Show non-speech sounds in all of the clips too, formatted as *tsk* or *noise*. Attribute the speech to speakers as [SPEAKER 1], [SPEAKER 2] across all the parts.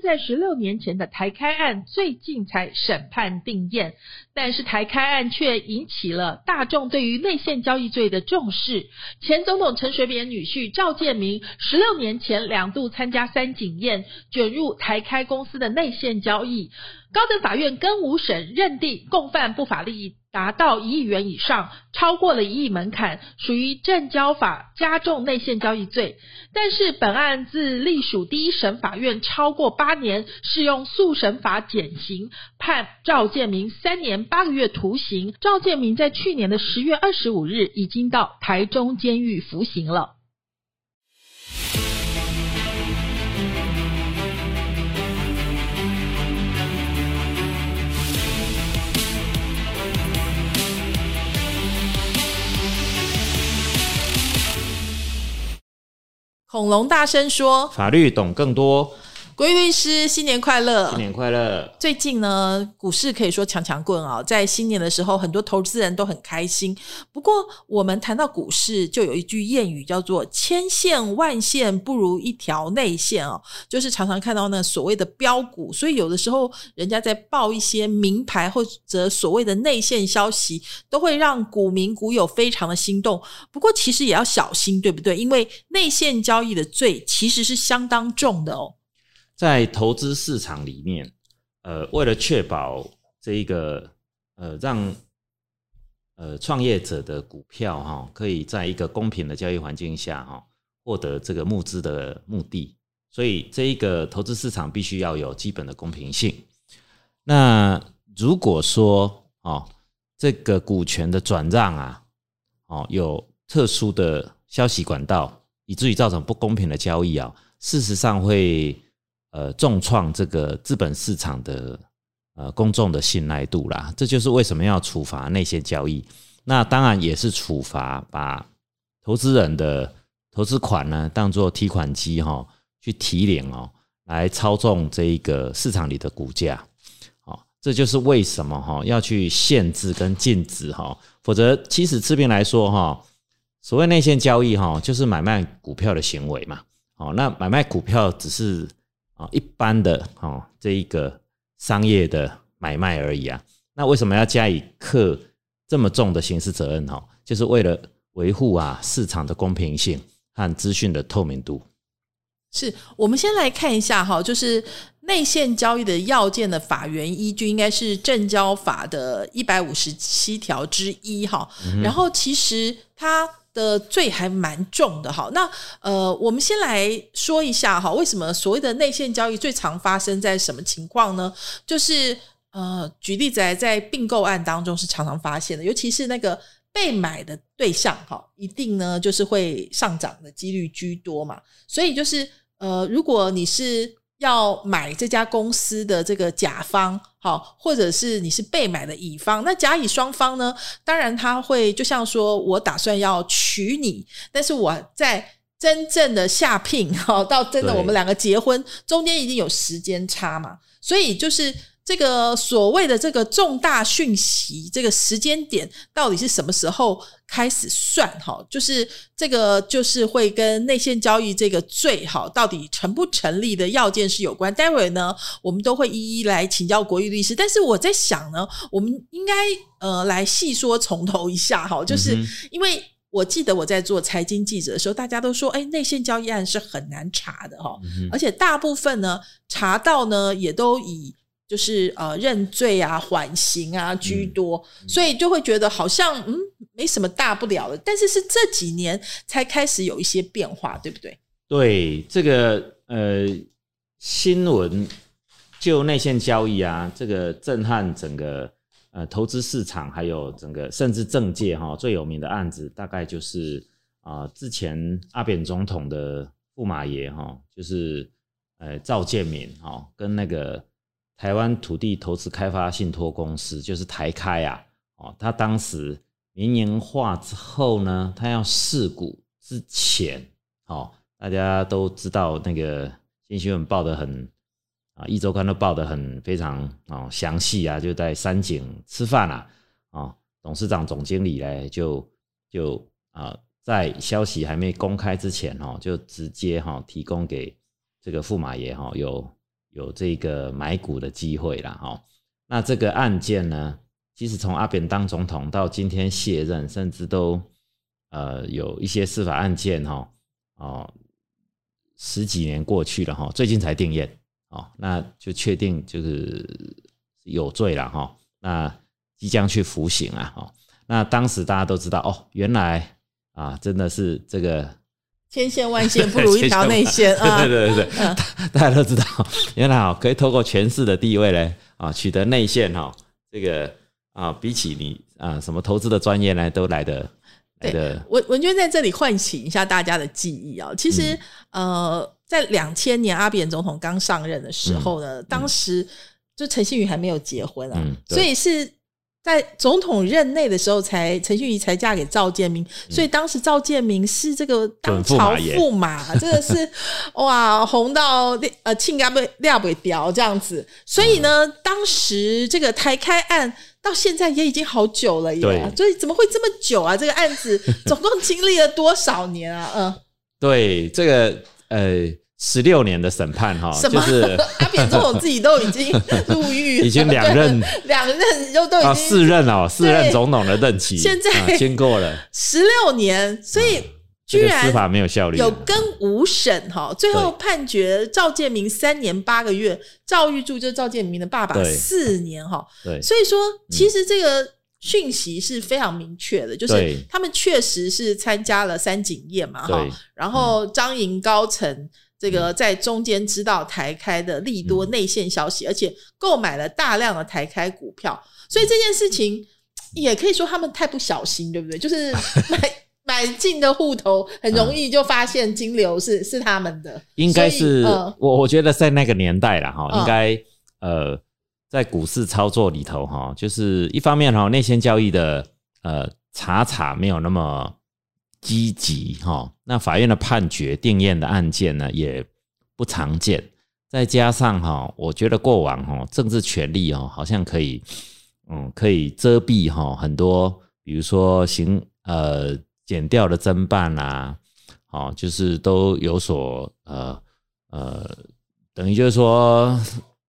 [SPEAKER 1] 在十六年前的台开案最近才审判定验，但是台开案却引起了大众对于内线交易罪的重视。前总统陈水扁女婿赵建明十六年前两度参加三井宴，卷入台开公司的内线交易。高等法院跟五审认定共犯不法利益达到一亿元以上，超过了一亿门槛，属于证交法加重内线交易罪。但是本案自隶属第一审法院超过八年，适用速审法减刑，判赵建明三年八个月徒刑。赵建明在去年的十月二十五日已经到台中监狱服刑了。
[SPEAKER 2] 恐龙大声说：“
[SPEAKER 3] 法律懂更多。”
[SPEAKER 2] 国律师，新年快乐！
[SPEAKER 3] 新年快乐！
[SPEAKER 2] 最近呢，股市可以说强强棍啊，在新年的时候，很多投资人都很开心。不过，我们谈到股市，就有一句谚语叫做“千线万线不如一条内线”哦，就是常常看到那所谓的标股，所以有的时候人家在报一些名牌或者所谓的内线消息，都会让股民股友非常的心动。不过，其实也要小心，对不对？因为内线交易的罪其实是相当重的哦。
[SPEAKER 3] 在投资市场里面，呃，为了确保这一个呃，让呃创业者的股票哈，可以在一个公平的交易环境下哈，获得这个募资的目的，所以这一个投资市场必须要有基本的公平性。那如果说哦，这个股权的转让啊，哦，有特殊的消息管道，以至于造成不公平的交易啊，事实上会。呃，重创这个资本市场的呃公众的信赖度啦，这就是为什么要处罚那些交易。那当然也是处罚把投资人的投资款呢当做提款机哈，去提领哦，来操纵这一个市场里的股价。哦，这就是为什么哈要去限制跟禁止哈，否则其实持平来说哈，所谓内线交易哈，就是买卖股票的行为嘛。哦，那买卖股票只是。啊，一般的哦，这一个商业的买卖而已啊。那为什么要加以课这么重的刑事责任？哈，就是为了维护啊市场的公平性和资讯的透明度。
[SPEAKER 2] 是我们先来看一下哈，就是内线交易的要件的法源依据，应该是证交法的一百五十七条之一哈。然后其实它。的罪还蛮重的哈，那呃，我们先来说一下哈，为什么所谓的内线交易最常发生在什么情况呢？就是呃，举例子来，在并购案当中是常常发现的，尤其是那个被买的对象哈，一定呢就是会上涨的几率居多嘛，所以就是呃，如果你是。要买这家公司的这个甲方，好，或者是你是被买的乙方，那甲乙双方呢？当然他会就像说，我打算要娶你，但是我在真正的下聘，哈，到真的我们两个结婚，中间一定有时间差嘛，所以就是。这个所谓的这个重大讯息，这个时间点到底是什么时候开始算？哈，就是这个就是会跟内线交易这个罪，哈，到底成不成立的要件是有关。待会呢，我们都会一一来请教国玉律师。但是我在想呢，我们应该呃来细说从头一下，哈，就是因为我记得我在做财经记者的时候，大家都说，哎，内线交易案是很难查的，哈，而且大部分呢查到呢也都以。就是呃认罪啊缓刑啊居多，所以就会觉得好像嗯没什么大不了的。但是是这几年才开始有一些变化，对不对？
[SPEAKER 3] 对这个呃新闻就内线交易啊，这个震撼整个呃投资市场，还有整个甚至政界哈最有名的案子，大概就是啊之前阿扁总统的驸马爷哈，就是呃赵建民哈跟那个。台湾土地投资开发信托公司就是台开啊，哦，他当时民营化之后呢，他要试股之前，哦，大家都知道那个新新闻报的很啊，一周刊都报的很非常哦详细啊，就在山景吃饭啊，哦，董事长总经理呢就就啊，在消息还没公开之前哦，就直接哈提供给这个驸马爷哈有有这个买股的机会了哈。那这个案件呢，其实从阿扁当总统到今天卸任，甚至都呃有一些司法案件哈哦，十几年过去了哈，最近才定验哦，那就确定就是有罪了哈，那即将去服刑啊哈，那当时大家都知道哦，原来啊真的是这个
[SPEAKER 2] 千线万线 *laughs* 不如一条内线啊，*laughs*
[SPEAKER 3] 对对对对，大家都知道，原来啊可以透过权势的地位呢。啊，取得内线哈，这个啊，比起你啊什么投资的专业呢，都来的来的。
[SPEAKER 2] 文文娟在这里唤醒一下大家的记忆啊，其实呃，在两千年阿扁总统刚上任的时候呢，当时就陈信宇还没有结婚啊，所以是。在总统任内的时候，才陈信宇才嫁给赵建明，所以当时赵建明是这个当朝驸马，*laughs* 真的是哇红到呃庆家被料不掉这样子。所以呢，当时这个台开案到现在也已经好久了，耶，所以怎么会这么久啊？这个案子总共经历了多少年啊？嗯，
[SPEAKER 3] 对，这个呃。十六年的审判哈，就是
[SPEAKER 2] 阿扁总统自己都已经入狱，
[SPEAKER 3] 已经两任。*laughs*
[SPEAKER 2] 两任又都已经
[SPEAKER 3] 四任哦，四任总统的任期，
[SPEAKER 2] 现在
[SPEAKER 3] 经过了。
[SPEAKER 2] 十六年，所以居然
[SPEAKER 3] 司法没有效率，
[SPEAKER 2] 有跟五审哈，最后判决赵建明三年八个月，赵玉柱就是赵建明的爸爸四年哈，
[SPEAKER 3] 对，
[SPEAKER 2] 所以说其实这个讯息是非常明确的，就是他们确实是参加了三井宴嘛哈，然后张营高层。这个在中间知道台开的利多内线消息，而且购买了大量的台开股票，所以这件事情也可以说他们太不小心，对不对？就是买买进的户头很容易就发现金流是是他们的，
[SPEAKER 3] 应该是我我觉得在那个年代了哈，应该呃在股市操作里头哈，就是一方面哈内线交易的呃查查没有那么。积极哈，那法院的判决定验的案件呢也不常见，再加上哈，我觉得过往哈政治权力哦好像可以，嗯，可以遮蔽哈很多，比如说行呃减掉的侦办啊，哦，就是都有所呃呃，等于就是说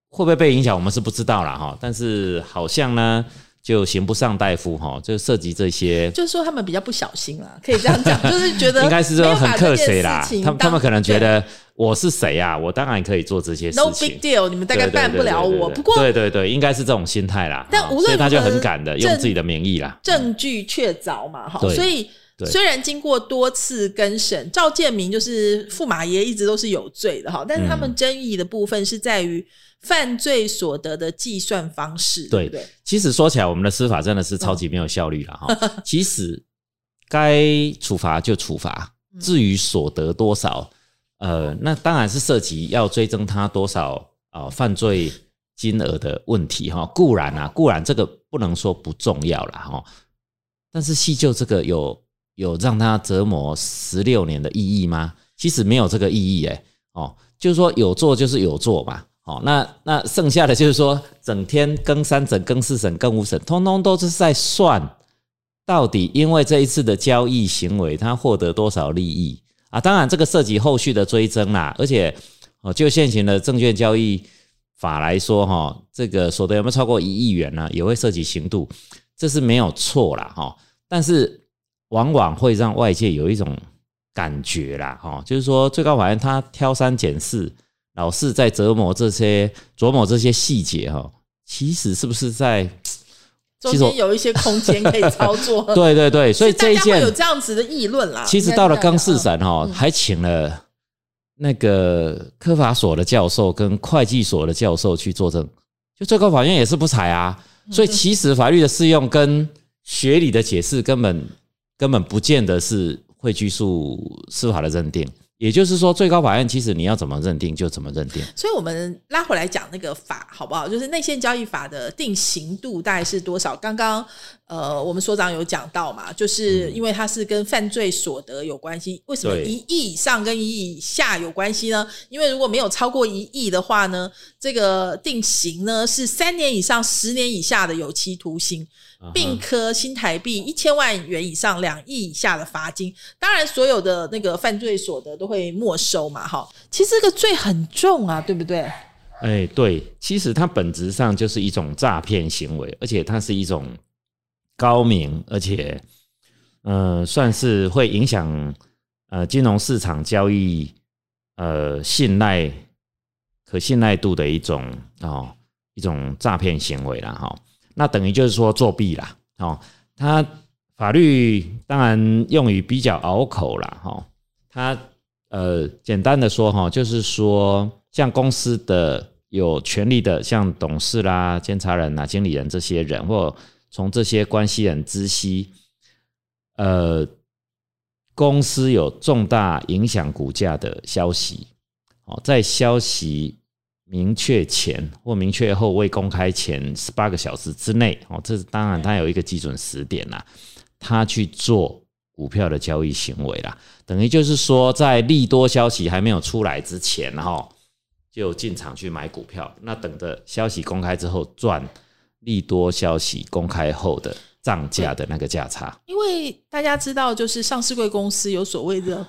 [SPEAKER 3] 会不会被影响，我们是不知道了哈，但是好像呢。就刑不上大夫哈，就涉及这些，
[SPEAKER 2] 就是说他们比较不小心啦，可以这样讲，*laughs* 就是觉得
[SPEAKER 3] 应该是说很客气啦，他他们可能觉得我是谁啊，我当然可以做这些事情
[SPEAKER 2] ，No big deal，你们大概办不了我。不过
[SPEAKER 3] 对对对，应该是这种心态啦。
[SPEAKER 2] 但无论
[SPEAKER 3] 他就很敢的用自己的名义啦，
[SPEAKER 2] 证据确凿嘛，哈，所以虽然经过多次更审，赵建明就是驸马爷一直都是有罪的哈，但是他们争议的部分是在于。犯罪所得的计算方式，对对。
[SPEAKER 3] 其实说起来，我们的司法真的是超级没有效率了哈。*laughs* 其实该处罚就处罚，至于所得多少，呃，那当然是涉及要追征他多少啊犯罪金额的问题哈。固然啊，固然这个不能说不重要了哈。但是细究这个有有让他折磨十六年的意义吗？其实没有这个意义哎哦，就是说有做就是有做嘛。哦，那那剩下的就是说，整天更三审、更四审、更五审，通通都是在算，到底因为这一次的交易行为，他获得多少利益啊？当然，这个涉及后续的追征啦，而且哦，就现行的证券交易法来说，哈，这个所得有没有超过一亿元呢？也会涉及刑度，这是没有错啦，哈。但是往往会让外界有一种感觉啦，哈，就是说最高法院他挑三拣四。老是在折磨这些琢磨这些细节哈，其实是不是在 *tsk*
[SPEAKER 2] 中间有一些空间可以操作？
[SPEAKER 3] 对对 *laughs* 对，所以这一件
[SPEAKER 2] 有这样子的议论啦。
[SPEAKER 3] 其实到了刚四审哈，还请了那个科法所的教授跟会计所的教授去作证，就最高法院也是不采啊。所以其实法律的适用跟学理的解释根本根本不见得是会拘束司法的认定。也就是说，最高法院其实你要怎么认定就怎么认定。
[SPEAKER 2] 所以，我们拉回来讲那个法好不好？就是内线交易法的定刑度大概是多少？刚刚呃，我们所长有讲到嘛，就是因为它是跟犯罪所得有关系。为什么一亿以上跟一亿以下有关系呢？因为如果没有超过一亿的话呢，这个定刑呢是三年以上十年以下的有期徒刑，并科新台币一千万元以上两亿以下的罚金。当然，所有的那个犯罪所得都会没收嘛。哈，其实这个罪很重啊，对不对？
[SPEAKER 3] 哎，对，其实它本质上就是一种诈骗行为，而且它是一种高明，而且呃，算是会影响呃金融市场交易呃信赖可信赖度的一种哦一种诈骗行为啦。哈、那等于就是说作弊啦，哦，它法律当然用语比较拗口啦，哈、它呃简单的说哈，就是说像公司的有权利的，像董事啦、监察人啊、经理人这些人，或从这些关系人知悉，呃，公司有重大影响股价的消息，哦，在消息明确前或明确后未公开前十八个小时之内，哦，这当然它有一个基准时点啦，他去做股票的交易行为啦，等于就是说，在利多消息还没有出来之前，哈，就进场去买股票，那等着消息公开之后赚利多消息公开后的涨价的那个价差。
[SPEAKER 2] 因为大家知道，就是上市贵公司有所谓的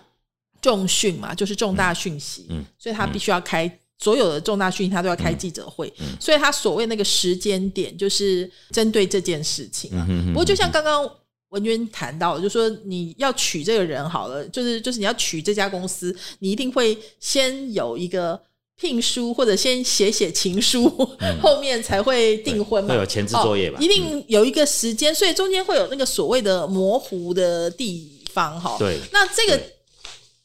[SPEAKER 2] 重讯嘛，就是重大讯息，
[SPEAKER 3] 嗯
[SPEAKER 2] 所以他必须要开。所有的重大讯息，他都要开记者会，
[SPEAKER 3] 嗯
[SPEAKER 2] 所以他所谓那个时间点，就是针对这件事情啊。不过，就像刚刚文娟谈到的，就说你要娶这个人好了，就是就是你要娶这家公司，你一定会先有一个聘书，或者先写写情书，*laughs* 后面才会订婚嘛。
[SPEAKER 3] 嗯会有前置作业吧
[SPEAKER 2] 哦一定有一个时间，所以中间会有那个所谓的模糊的地方哈。
[SPEAKER 3] 对
[SPEAKER 2] 那这个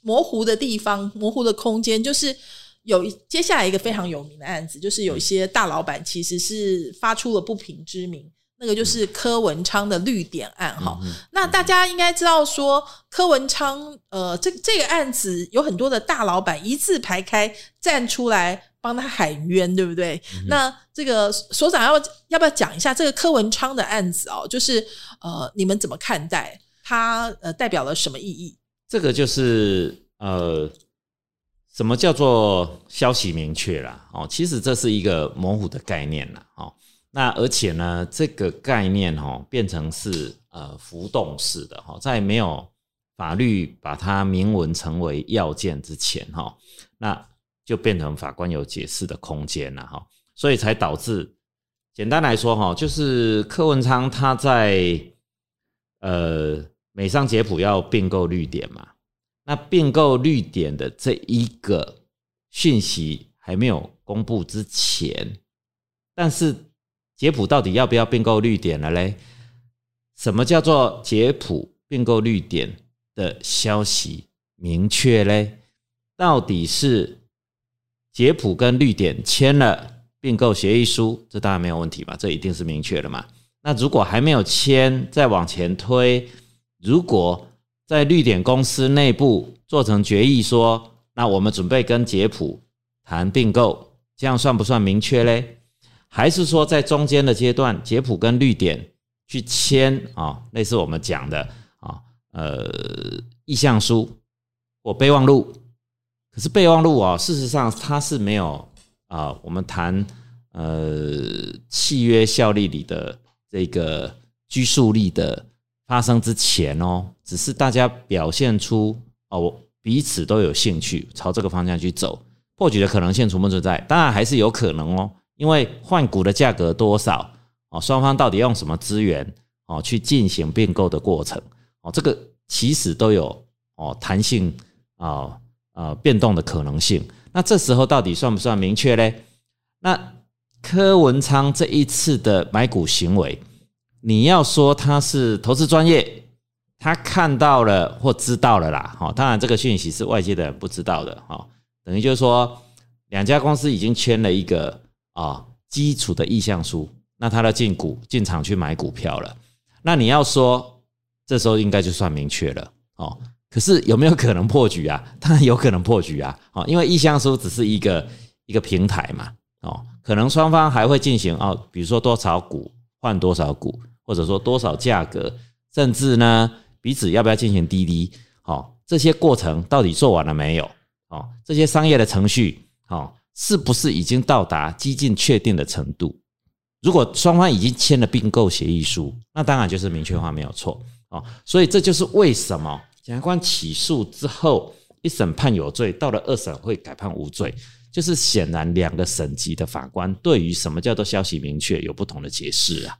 [SPEAKER 2] 模糊的地方、模糊的空间，就是有接下来一个非常有名的案子，就是有一些大老板其实是发出了不平之名。那个就是柯文昌的绿点案哈，那大家应该知道说，柯文昌呃，这这个案子有很多的大老板一字排开站出来帮他喊冤，对不对？那这个所长要要不要讲一下这个柯文昌的案子哦？就是呃，你们怎么看待它？呃，代表了什么意义？
[SPEAKER 3] 这个就是呃，什么叫做消息明确啦？哦，其实这是一个模糊的概念啦。哦，那而且呢，这个概念哦变成是呃浮动式的哈、在没有法律把它明文成为要件之前哈、那就变成法官有解释的空间了哈、所以才导致简单来说哈、就是柯文昌他在呃美商捷普要并购绿点嘛，那并购绿点的这一个讯息还没有公布之前，但是捷普到底要不要并购绿点了嘞？什么叫做捷普并购绿点的消息明确嘞？到底是捷普跟绿点签了并购协议书，这当然没有问题嘛，这一定是明确的嘛。那如果还没有签，再往前推，如果在绿点公司内部做成决议说，那我们准备跟捷普谈并购，这样算不算明确嘞？还是说在中间的阶段，捷普跟绿点去签啊，类似我们讲的啊，呃，意向书或备忘录？可是备忘录啊，事实上它是没有啊，我们谈呃契约效力里的这个拘束力的发生之前哦，只是大家表现出哦彼此都有兴趣朝这个方向去走，破局的可能性存不存在？当然还是有可能哦，因为换股的价格多少哦，双方到底用什么资源哦去进行并购的过程哦，这个其实都有哦弹性啊呃变动的可能性。那这时候到底算不算明确嘞？那柯文昌这一次的买股行为，你要说他是投资专业，他看到了或知道了啦，哈，当然这个讯息是外界的人不知道的，哈，等于就是说两家公司已经签了一个啊基础的意向书，那他要进股进场去买股票了，那你要说这时候应该就算明确了，哦，可是有没有可能破局啊？*laughs* 当然有可能破局啊，哦，因为意向书只是一个一个平台嘛，哦，可能双方还会进行哦，比如说多少股换多少股，或者说多少价格，甚至呢彼此要不要进行滴滴，哦，这些过程到底做完了没有？哦，这些商业的程序，哦，是不是已经到达激进确定的程度？如果双方已经签了并购协议书，那当然就是明确化没有错哦。所以这就是为什么检察官起诉之后，一审判有罪，到了二审会改判无罪，就是显然两个省级的法官对于什么叫做消息明确有不同的解释啊。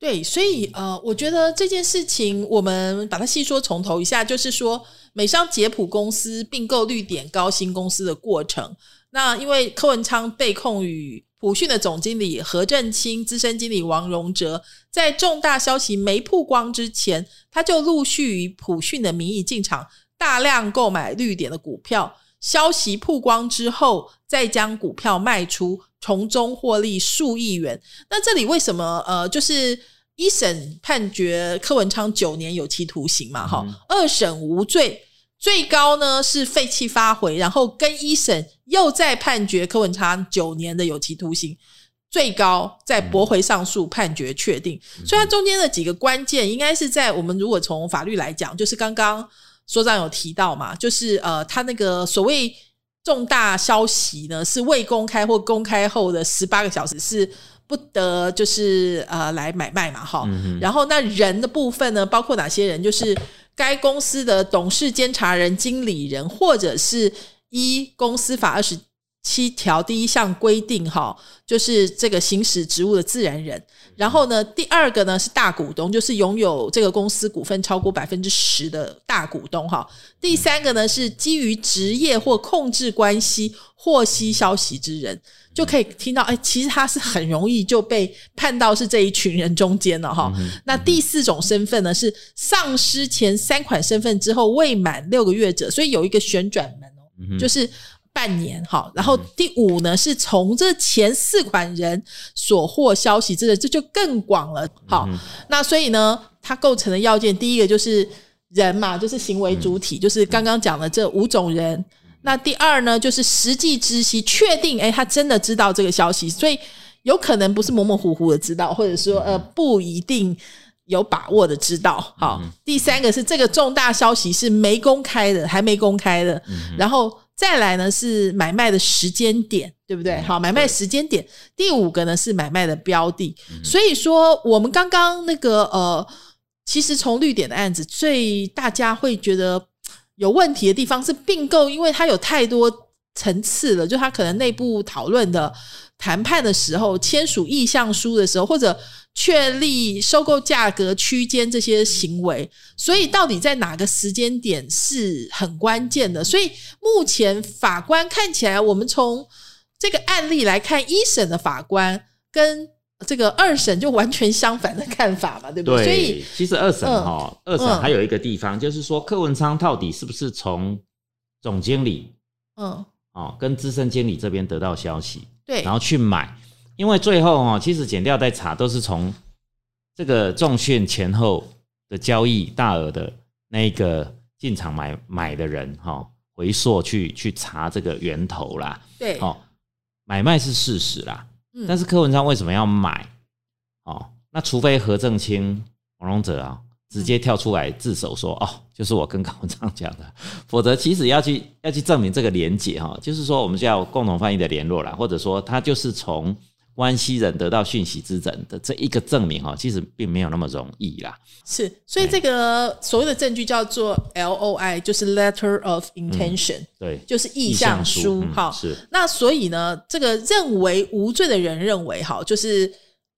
[SPEAKER 2] 对，所以呃，我觉得这件事情我们把它细说从头一下，就是说美商捷普公司并购绿点高新公司的过程。那因为柯文昌被控与普讯的总经理何振清、资深经理王荣哲，在重大消息没曝光之前，他就陆续以普讯的名义进场大量购买绿点的股票。消息曝光之后，再将股票卖出，从中获利数亿元。那这里为什么？呃，就是一审判决柯文昌九年有期徒刑嘛，哈，二审无罪。最高呢是废弃发回，然后跟一审又再判决柯文昌九年的有期徒刑，最高再驳回上诉判决确定。所以它中间的几个关键，应该是在我们如果从法律来讲，就是刚刚所长有提到嘛，就是呃，他那个所谓重大消息呢，是未公开或公开后的十八个小时是不得就是呃来买卖嘛，哈。然后那人的部分呢，包括哪些人？就是该公司的董事、监察人、经理人，或者是依公司法二十七条第一项规定，哈，就是这个行使职务的自然人。然后呢，第二个呢是大股东，就是拥有这个公司股份超过百分之十的大股东，哈。第三个呢是基于职业或控制关系获悉消息之人。就可以听到，哎，其实他是很容易就被判到是这一群人中间了哈。那第四种身份呢，是丧失前三款身份之后未满六个月者，所以有一个旋转门哦，就是半年哈。然后第五呢，是从这前四款人所获消息之的，这就更广了。好，那所以呢，它构成的要件，第一个就是人嘛，就是行为主体，就是刚刚讲的这五种人。那第二呢，就是实际知悉，确定哎，他真的知道这个消息，所以有可能不是模模糊糊的知道，或者说呃不一定有把握的知道。好，第三个是这个重大消息是没公开的，还没公开的。然后再来呢是买卖的时间点，对不对？好，买卖时间点。第五个呢是买卖的标的。所以说，我们刚刚那个呃，其实从绿点的案子，最大家会觉得。有问题的地方是并购，因为它有太多层次了，就它可能内部讨论的、谈判的时候、签署意向书的时候，或者确立收购价格区间这些行为，所以到底在哪个时间点是很关键的。所以目前法官看起来，我们从这个案例来看，一审的法官跟。这个二审就完全相反的看法嘛，对不对？所以
[SPEAKER 3] 其实二审哈，二审还有一个地方就是说，柯文昌到底是不是从总经理，嗯，哦，跟资深经理这边得到消息，
[SPEAKER 2] 对，
[SPEAKER 3] 然后去买，因为最后哦，其实减掉再查都是从这个重讯前后的交易大额的那个进场买买的人哈，回溯去去查这个源头啦，
[SPEAKER 2] 对，哦，
[SPEAKER 3] 买卖是事实啦。但是柯文昌为什么要买？哦，那除非何正清、王荣哲啊直接跳出来自首说：“哦，就是我跟高文昌讲的。”否则，其实要去要去证明这个连结哈，就是说我们叫共同翻译的联络啦，或者说他就是从关系人得到讯息之人的这一个证明哈，其实并没有那么容易啦。
[SPEAKER 2] 是，所以这个所谓的证据叫做 L O I，就是 Letter of Intention，
[SPEAKER 3] 对，
[SPEAKER 2] 就是意向书。哈，
[SPEAKER 3] 是。
[SPEAKER 2] 那所以呢，这个认为无罪的人认为，哈，就是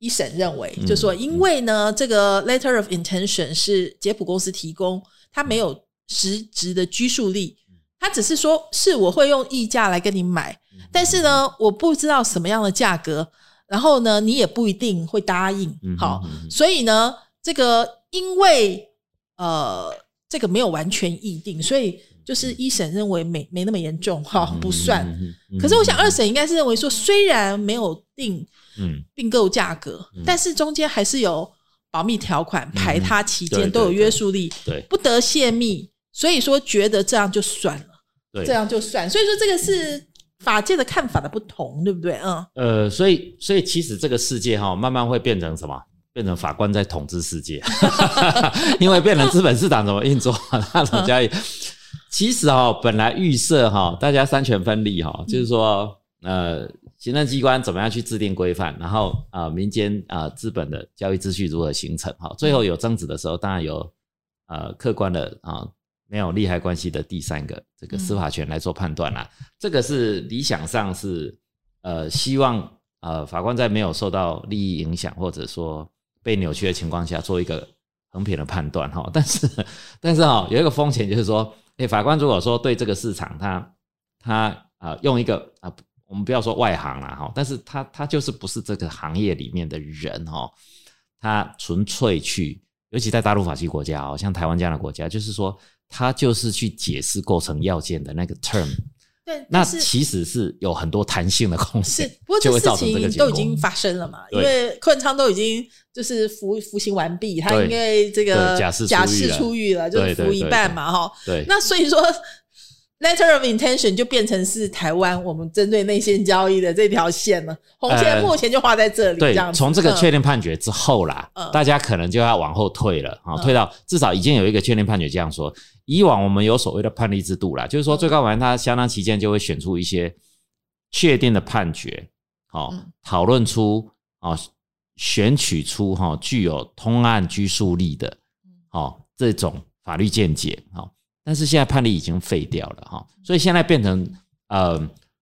[SPEAKER 2] 一审认为，就说因为呢，这个 Letter of Intention 是杰普公司提供，它没有实质的拘束力，它只是说是我会用溢价来跟你买，但是呢，我不知道什么样的价格，然后呢，你也不一定会答应。好，所以呢，这个。因为呃，这个没有完全议定，所以就是一审认为没没那么严重，哈，不算。可是我想二审应该是认为说，虽然没有定并购价格，但是中间还是有保密条款，排他期间都有约束力，
[SPEAKER 3] 对，
[SPEAKER 2] 不得泄密，所以说觉得这样就算了，这样就算。所以说这个是法界的看法的不同，对不对？嗯，
[SPEAKER 3] 呃，所以所以其实这个世界哈，慢慢会变成什么？变成法官在统治世界，*laughs* 因为变成资本市场怎么运作，那种交易。其实哦，本来预设哈，大家三权分立哈，就是说，呃，行政机关怎么样去制定规范，然后啊，民间啊，资本的交易秩序如何形成哈，最后有争执的时候，当然有呃客观的啊，没有利害关系的第三个这个司法权来做判断啦。这个是理想上是呃，希望呃法官在没有受到利益影响或者说被扭曲的情况下，做一个横平的判断哈。但是但是哈，有一个风险就是说。哎，法官如果说对这个市场，他他啊用一个啊，我们不要说外行了哈，但是他他就是不是这个行业里面的人哈，他纯粹去，尤其在大陆法系国家哦，像台湾这样的国家，就是说他就是去解释构成要件的那个 term。
[SPEAKER 2] 对，
[SPEAKER 3] 那其实是有很多弹性的空间，
[SPEAKER 2] 是不过这事情都已经发生了嘛？因为柯文昌都已经就是服服刑完毕，他因为这个假释假释出狱了，就是服一半嘛，哈。
[SPEAKER 3] 对，
[SPEAKER 2] 那所以说 letter of intention 就变成是台湾我们针对内线交易的这条线了，红线目前就画在这里。
[SPEAKER 3] 对，从这个确定判决之后啦，大家可能就要往后退了啊，退到至少已经有一个确定判决这样说。以往我们有所谓的判例制度啦，就是说最高法院它相当期间就会选出一些确定的判决，好讨论出啊选取出哈具有通案拘束力的，好这种法律见解，好，但是现在判例已经废掉了哈，所以现在变成呃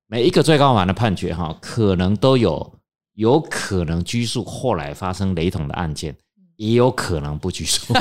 [SPEAKER 3] 每一个最高法院的判决哈，可能都有有可能拘束后来发生雷同的案件。也有可能不拘束，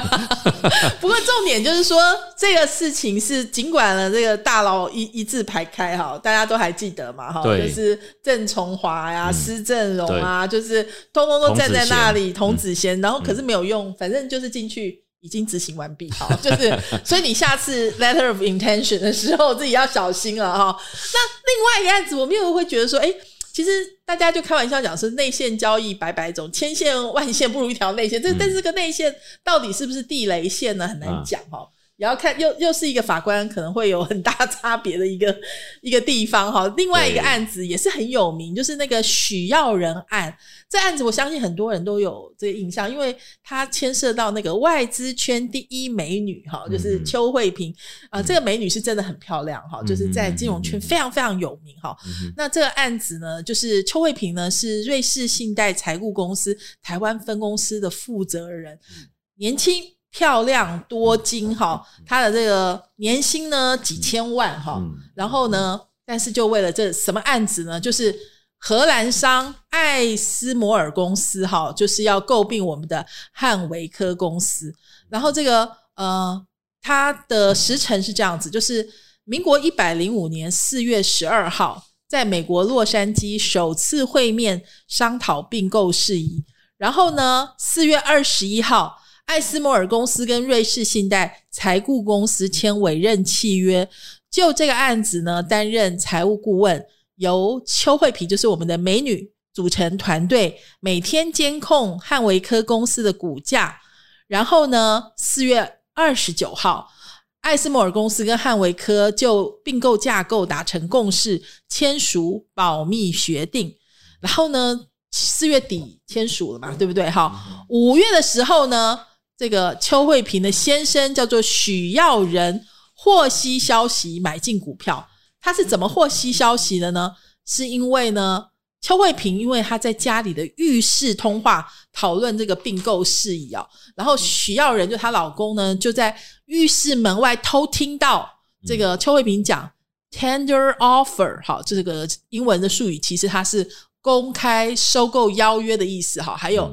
[SPEAKER 3] *laughs*
[SPEAKER 2] 不过重点就是说，这个事情是尽管了这个大佬一一字排开哈，大家都还记得嘛哈，就是郑崇华呀、施正荣啊，就是通通都站在那里，童子贤，然后可是没有用，反正就是进去已经执行完毕，好，就是所以你下次 letter of intention 的时候自己要小心了哈。那另外一个案子，我们又会觉得说，哎。其实大家就开玩笑讲是内线交易百百种，千线万线不如一条内线。这但是这个内线到底是不是地雷线呢？很难讲哈。也要看，又又是一个法官可能会有很大差别的一个 *laughs* 一个地方哈。另外一个案子也是很有名，就是那个许耀仁案。这案子我相信很多人都有这个印象，因为它牵涉到那个外资圈第一美女哈，就是邱慧萍啊。这个美女是真的很漂亮哈，就是在金融圈非常非常有名哈。那这个案子呢，就是邱慧萍呢是瑞士信贷财务公司台湾分公司的负责人，年轻。漂亮多金哈，他的这个年薪呢几千万哈，然后呢，但是就为了这什么案子呢？就是荷兰商艾斯摩尔公司哈，就是要诟病我们的汉维科公司。然后这个呃，他的时辰是这样子，就是民国一百零五年四月十二号，在美国洛杉矶首次会面商讨并购事宜。然后呢，四月二十一号。艾斯摩尔公司跟瑞士信贷财顾公司签委任契约，就这个案子呢，担任财务顾问，由邱慧萍就是我们的美女组成团队，每天监控汉维科公司的股价。然后呢，四月二十九号，艾斯摩尔公司跟汉维科就并购架构达成共识，签署保密协定。然后呢，四月底签署了嘛，对不对？哈，五月的时候呢。这个邱慧平的先生叫做许耀仁，获悉消息买进股票。他是怎么获悉消息的呢？是因为呢，邱慧平因为他在家里的浴室通话讨论这个并购事宜哦，然后许耀仁就她老公呢就在浴室门外偷听到这个邱慧平讲 tender offer，好，这个英文的术语其实它是公开收购邀约的意思，哈，还有。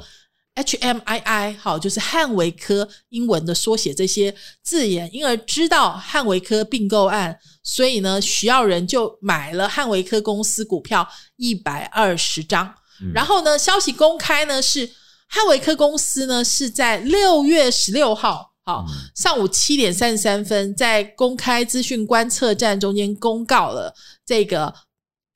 [SPEAKER 2] H M I I 好，就是汉维科英文的缩写，这些字眼，因而知道汉维科并购案，所以呢，徐耀仁就买了汉维科公司股票一百二十张。然后呢，消息公开呢是汉维科公司呢是在六月十六号，好上午七点三十三分，在公开资讯观测站中间公告了这个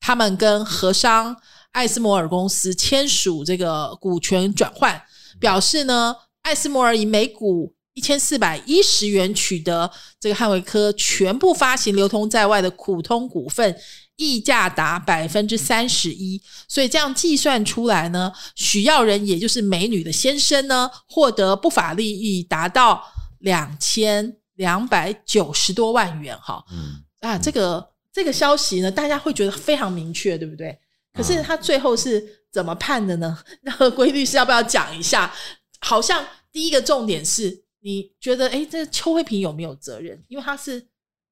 [SPEAKER 2] 他们跟和商艾斯摩尔公司签署这个股权转换。表示呢，艾斯摩尔以每股一千四百一十元取得这个汉维科全部发行流通在外的普通股份溢价达百分之三十一，所以这样计算出来呢，许耀仁也就是美女的先生呢，获得不法利益达到两千两百九十多万元。哈，
[SPEAKER 3] 嗯，
[SPEAKER 2] 啊，这个这个消息呢，大家会觉得非常明确，对不对？可是他最后是怎么判的呢？*laughs* 那规律是要不要讲一下？好像第一个重点是，你觉得哎，这邱慧萍有没有责任？因为她是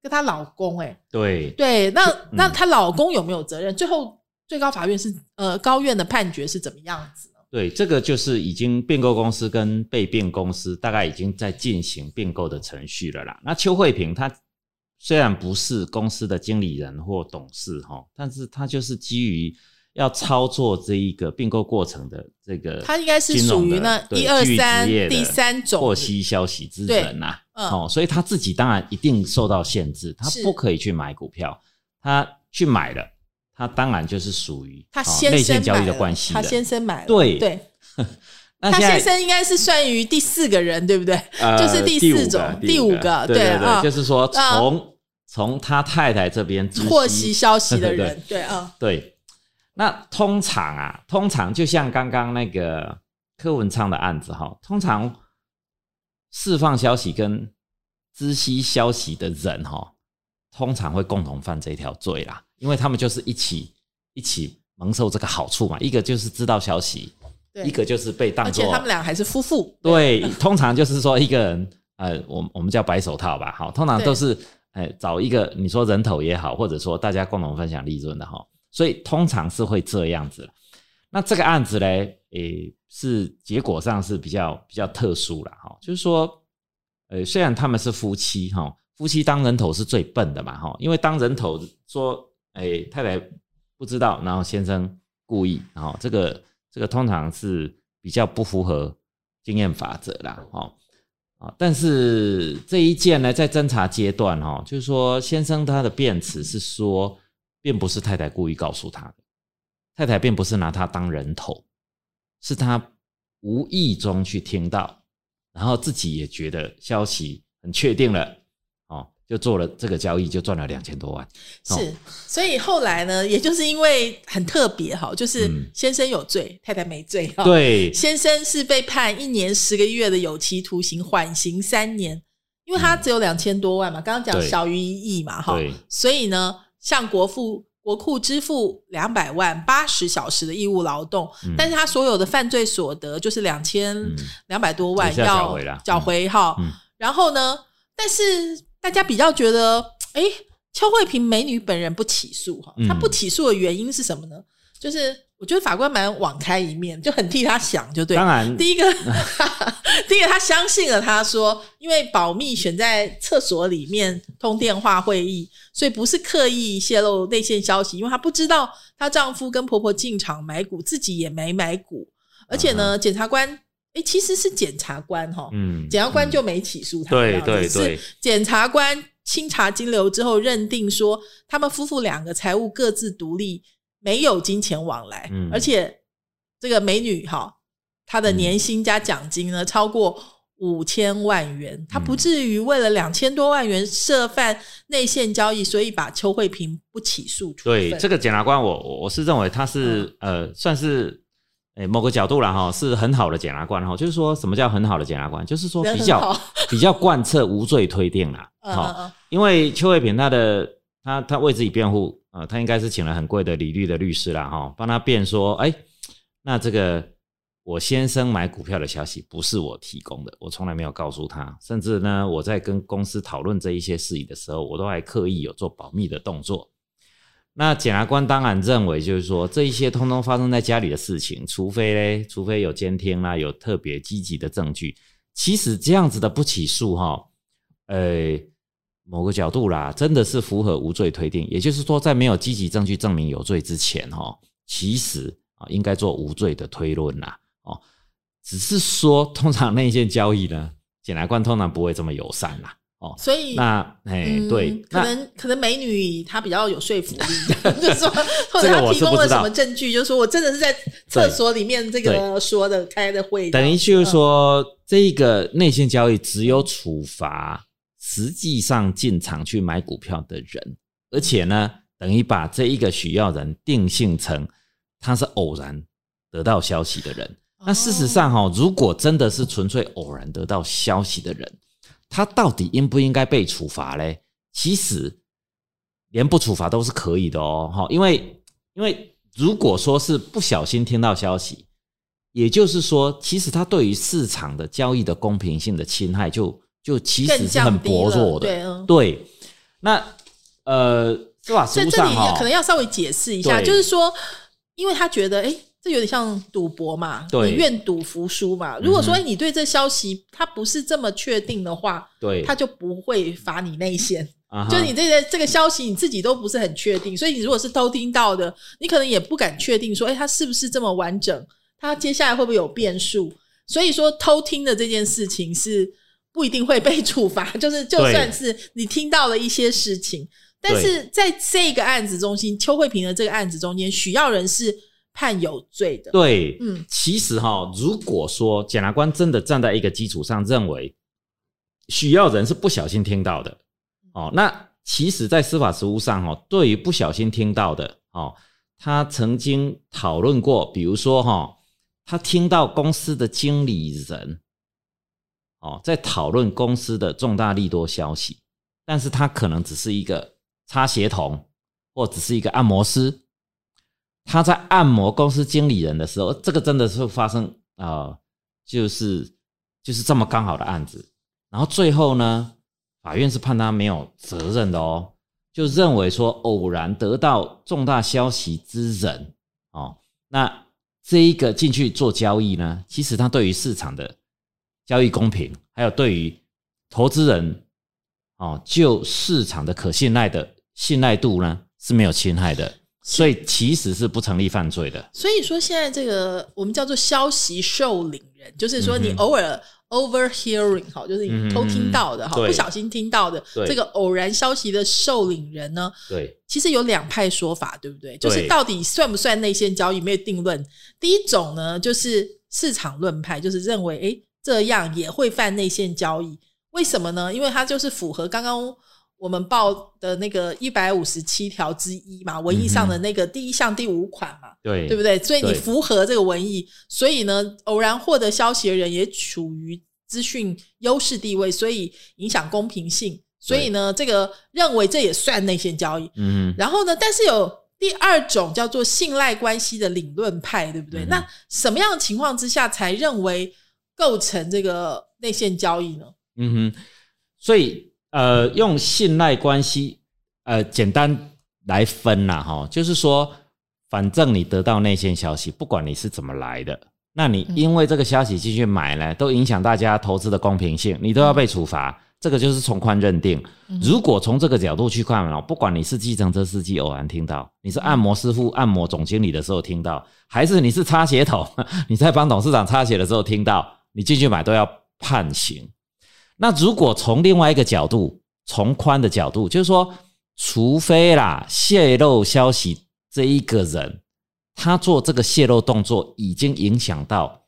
[SPEAKER 2] 跟她老公，哎，
[SPEAKER 3] 对
[SPEAKER 2] 对，那那她老公有没有责任？最后最高法院是呃高院的判决是怎么样子呢？
[SPEAKER 3] 对，这个就是已经并购公司跟被并公司大概已经在进行并购的程序了啦。那邱慧萍她虽然不是公司的经理人或董事哈，但是他就是基于要操作这一个并购过程的这个，
[SPEAKER 2] 他应该是属于那一二三第三种
[SPEAKER 3] 获悉消息之人呐，哦，所以他自己当然一定受到限制，他不可以去买股票，他去买了，他当然就是属于
[SPEAKER 2] 他先
[SPEAKER 3] 生交易的关系，
[SPEAKER 2] 他先生买了，
[SPEAKER 3] 对
[SPEAKER 2] 对，他先生应该是算于第四个人，对不对？就是第四种第五个，
[SPEAKER 3] 对对，就是说从从他太太这边
[SPEAKER 2] 获悉消息的人，*laughs* 对啊，
[SPEAKER 3] 对。那通常啊，通常就像刚刚那个柯文昌的案子哈，通常释放消息跟知悉消息的人哈，通常会共同犯这条罪啦，因为他们就是一起一起蒙受这个好处嘛。一个就是知道消息，一个就是被当做，
[SPEAKER 2] 而且他们俩还是夫妇。
[SPEAKER 3] 对，通常就是说一个人，呃，我我们叫白手套吧，好，通常都是哎找一个你说人头也好，或者说大家共同分享利润的哈。所以通常是会这样子那这个案子呢，诶，是结果上是比较比较特殊了哈。就是说，呃，虽然他们是夫妻哈，夫妻当人头是最笨的嘛哈，因为当人头说，诶，太太不知道，然后先生故意，然后这个这个通常是比较不符合经验法则啦哈啊。但是这一件呢，在侦查阶段哈，就是说先生他的辩词是说。并不是太太故意告诉他的，太太并不是拿他当人头，是他无意中去听到，然后自己也觉得消息很确定了，就做了这个交易，就赚了两千多万。
[SPEAKER 2] 是，所以后来呢，也就是因为很特别哈，就是先生有罪，太太没罪哈。
[SPEAKER 3] 对，
[SPEAKER 2] 先生是被判一年十个月的有期徒刑，缓刑三年，因为他只有两千多万嘛，刚刚讲小于一亿嘛，哈，所以呢。向国富国库支付两百万八十小时的义务劳动，但是他所有的犯罪所得就是两千两百多万要缴回哈。然后呢，但是大家比较觉得，哎，邱慧萍美女本人不起诉哈，她不起诉的原因是什么呢？就是。我觉得法官蛮网开一面，就很替她想，就对。
[SPEAKER 3] 当然，
[SPEAKER 2] 第一个，*laughs* 第一个他相信了，他说，因为保密选在厕所里面通电话会议，所以不是刻意泄露内线消息，因为她不知道她丈夫跟婆婆进场买股，自己也没买股，而且呢，检察官，哎，其实是检察官哈，嗯，检察官就没起诉他，
[SPEAKER 3] 对对对，
[SPEAKER 2] 检察官清查金流之后认定说，他们夫妇两个财务各自独立。没有金钱往来，而且这个美女哈，她的年薪加奖金呢超过五千万元，她不至于为了两千多万元涉犯内线交易，所以把邱慧萍不起诉。
[SPEAKER 3] 对这个检察官，我我是认为他是呃，算是诶某个角度啦哈，是很好的检察官哈。就是说什么叫很好的检察官？就是说比较比较贯彻无罪推定啦。好，因为邱慧平他的她她为自己辩护。啊，他应该是请了很贵的李律的律师了哈，帮他辩说，哎，那这个我先生买股票的消息不是我提供的，我从来没有告诉他，甚至呢，我在跟公司讨论这一些事宜的时候，我都还刻意有做保密的动作。那检察官当然认为，就是说这一些通通发生在家里的事情，除非嘞，除非有监听啦，有特别积极的证据，其实这样子的不起诉哈，呃。某个角度啦，真的是符合无罪推定，也就是说，在没有积极证据证明有罪之前，哈，其实啊，应该做无罪的推论啦，哦，只是说，通常内线交易呢，检察官通常不会这么友善啦，哦，
[SPEAKER 2] 所以
[SPEAKER 3] 那哎，对，
[SPEAKER 2] 可能可能美女她比较有说服力，*laughs* *laughs* 就是说，或者她提供了什么证据，就是说我真的是在厕所里面这个说的开的会，
[SPEAKER 3] 等于就是说，这个内线交易只有处罚。实际上进场去买股票的人，而且呢，等于把这一个需要人定性成他是偶然得到消息的人。那事实上哈，如果真的是纯粹偶然得到消息的人，他到底应不应该被处罚嘞？其实连不处罚都是可以的哦，哈，因为因为如果说是不小心听到消息，也就是说，其实他对于市场的交易的公平性的侵害，就就其实是很薄弱的。
[SPEAKER 2] 对，嗯，
[SPEAKER 3] 对。那呃，司法实务上哈，
[SPEAKER 2] 可能要稍微解释一下，就是说，因为他觉得，哎。这有点像赌博嘛，你愿赌服输嘛。如果说你对这消息他不是这么确定的话，
[SPEAKER 3] 对，
[SPEAKER 2] 他就不会罚你内线。就是你这个这个消息你自己都不是很确定，所以你如果是偷听到的，你可能也不敢确定说，哎，他是不是这么完整？他接下来会不会有变数？所以说偷听的这件事情是不一定会被处罚。就是就算是你听到了一些事情，但是在这个案子中心，邱慧萍的这个案子中间，许耀仁是。判有罪的，
[SPEAKER 3] 对，嗯，其实哈，如果说检察官真的站在一个基础上认为许要人是不小心听到的，哦，那其实，在司法实务上，哦，对于不小心听到的，哦，他曾经讨论过，比如说哈，他听到公司的经理人，哦，在讨论公司的重大利多消息，但是他可能只是一个擦鞋童，或只是一个按摩师。他在按摩公司经理人的时候，这个真的是发生啊，就是就是这么刚好的案子。然后最后呢，法院是判他没有责任的哦，就认为说偶然得到重大消息之人哦，那这一个进去做交易呢，其实他对于市场的交易公平，还有对于投资人哦，就市场的可信赖的信赖度呢是没有侵害的。所以其实是不成立犯罪的。
[SPEAKER 2] 所以说现在这个我们叫做消息受领人，就是说你偶尔 overhearing 好，就是你偷听到的哈，不小心听到的这个偶然消息的受领人呢，
[SPEAKER 3] 对，
[SPEAKER 2] 其实有两派说法，对不对？就是到底算不算内线交易，没有定论。第一种呢，就是市场论派，就是认为哎这样也会犯内线交易，为什么呢？因为它就是符合刚刚。我们报的那个一百五十七条之一嘛，文艺上的那个第一项第五款嘛，
[SPEAKER 3] 对
[SPEAKER 2] 对不对？所以你符合这个文艺，所以呢，偶然获得消息的人也处于资讯优势地位，所以影响公平性，所以呢，这个认为这也算内线交易。嗯，然后呢，但是有第二种叫做信赖关系的理论派，对不对？那什么样的情况之下才认为构成这个内线交易呢？
[SPEAKER 3] 嗯哼，所以。呃，用信赖关系，呃，简单来分呐，哈，就是说，反正你得到内线消息，不管你是怎么来的，那你因为这个消息继续买呢，都影响大家投资的公平性，你都要被处罚。这个就是从宽认定。如果从这个角度去看呢，不管你是计程车司机偶然听到，你是按摩师傅按摩总经理的时候听到，还是你是擦鞋头，*laughs* 你在帮董事长擦鞋的时候听到，你进去买都要判刑。那如果从另外一个角度，从宽的角度，就是说，除非啦泄露消息这一个人，他做这个泄露动作已经影响到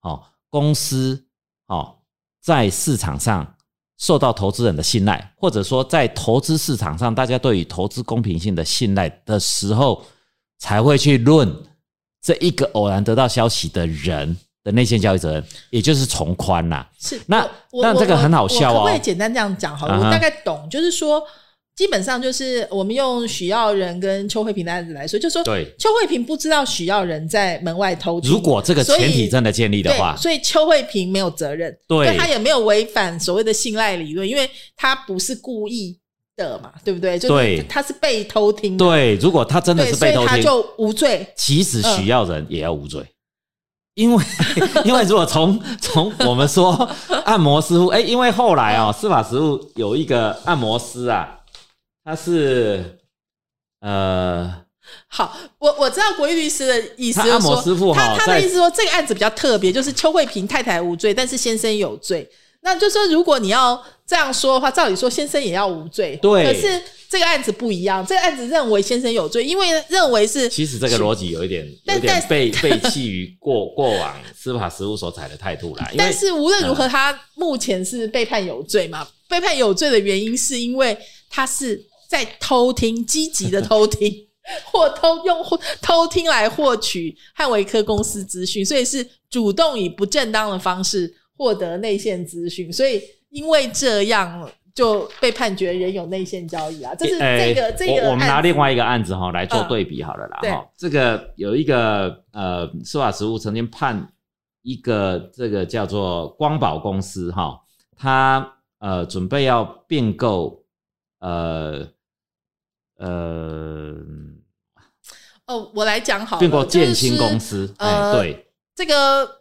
[SPEAKER 3] 哦公司哦在市场上受到投资人的信赖，或者说在投资市场上大家对于投资公平性的信赖的时候，才会去论这一个偶然得到消息的人。的内线交易责任，也就是从宽呐。
[SPEAKER 2] 是
[SPEAKER 3] 那那这个很好笑
[SPEAKER 2] 哦。可不可以简单这样讲？好了，我大概懂，就是说，基本上就是我们用许耀仁跟邱慧平的案子来说，就说，
[SPEAKER 3] 对，
[SPEAKER 2] 邱慧平不知道许耀仁在门外偷。
[SPEAKER 3] 如果这个前提真的建立的话，
[SPEAKER 2] 所以邱慧平没有责任，
[SPEAKER 3] 对，
[SPEAKER 2] 他也没有违反所谓的信赖理论，因为他不是故意的嘛，对不对？
[SPEAKER 3] 对，
[SPEAKER 2] 他是被偷听。
[SPEAKER 3] 对，如果他真的是被偷听，
[SPEAKER 2] 他就无罪。
[SPEAKER 3] 即使许耀仁也要无罪。因为，*laughs* 因为如果从从我们说按摩师傅，哎，因为后来哦，司法实务有一个按摩师啊，他是呃，
[SPEAKER 2] 好，我我知道国义律师的意思，
[SPEAKER 3] 按摩师傅
[SPEAKER 2] 他他的意思说这个案子比较特别，就是邱慧萍太太无罪，但是先生有罪。那就说，如果你要这样说的话，照理说先生也要无罪。
[SPEAKER 3] 对，
[SPEAKER 2] 可是这个案子不一样，这个案子认为先生有罪，因为认为是。
[SPEAKER 3] 其实这个逻辑有一点有点被被弃于过 *laughs* 过往司法实务所采的态度啦。
[SPEAKER 2] 但是无论如何，他目前是被判有罪嘛？被判有罪的原因是因为他是在偷听，积极的偷听，*laughs* 或偷用或偷听来获取汉维科公司资讯，所以是主动以不正当的方式获得内线资讯，所以因为这样就被判决人有内线交易啊。这是这个、
[SPEAKER 3] 哎
[SPEAKER 2] 这个
[SPEAKER 3] 我我们拿另外一个案子哈来做
[SPEAKER 2] 嗯
[SPEAKER 3] 对比好了啦
[SPEAKER 2] 对
[SPEAKER 3] 哈。这个有一个呃司法实务曾经判一个这个叫做光宝公司哈，他呃准备要并购呃呃
[SPEAKER 2] 哦，我来讲好了，
[SPEAKER 3] 并购建新公司，哎
[SPEAKER 2] 呃
[SPEAKER 3] 对
[SPEAKER 2] 这个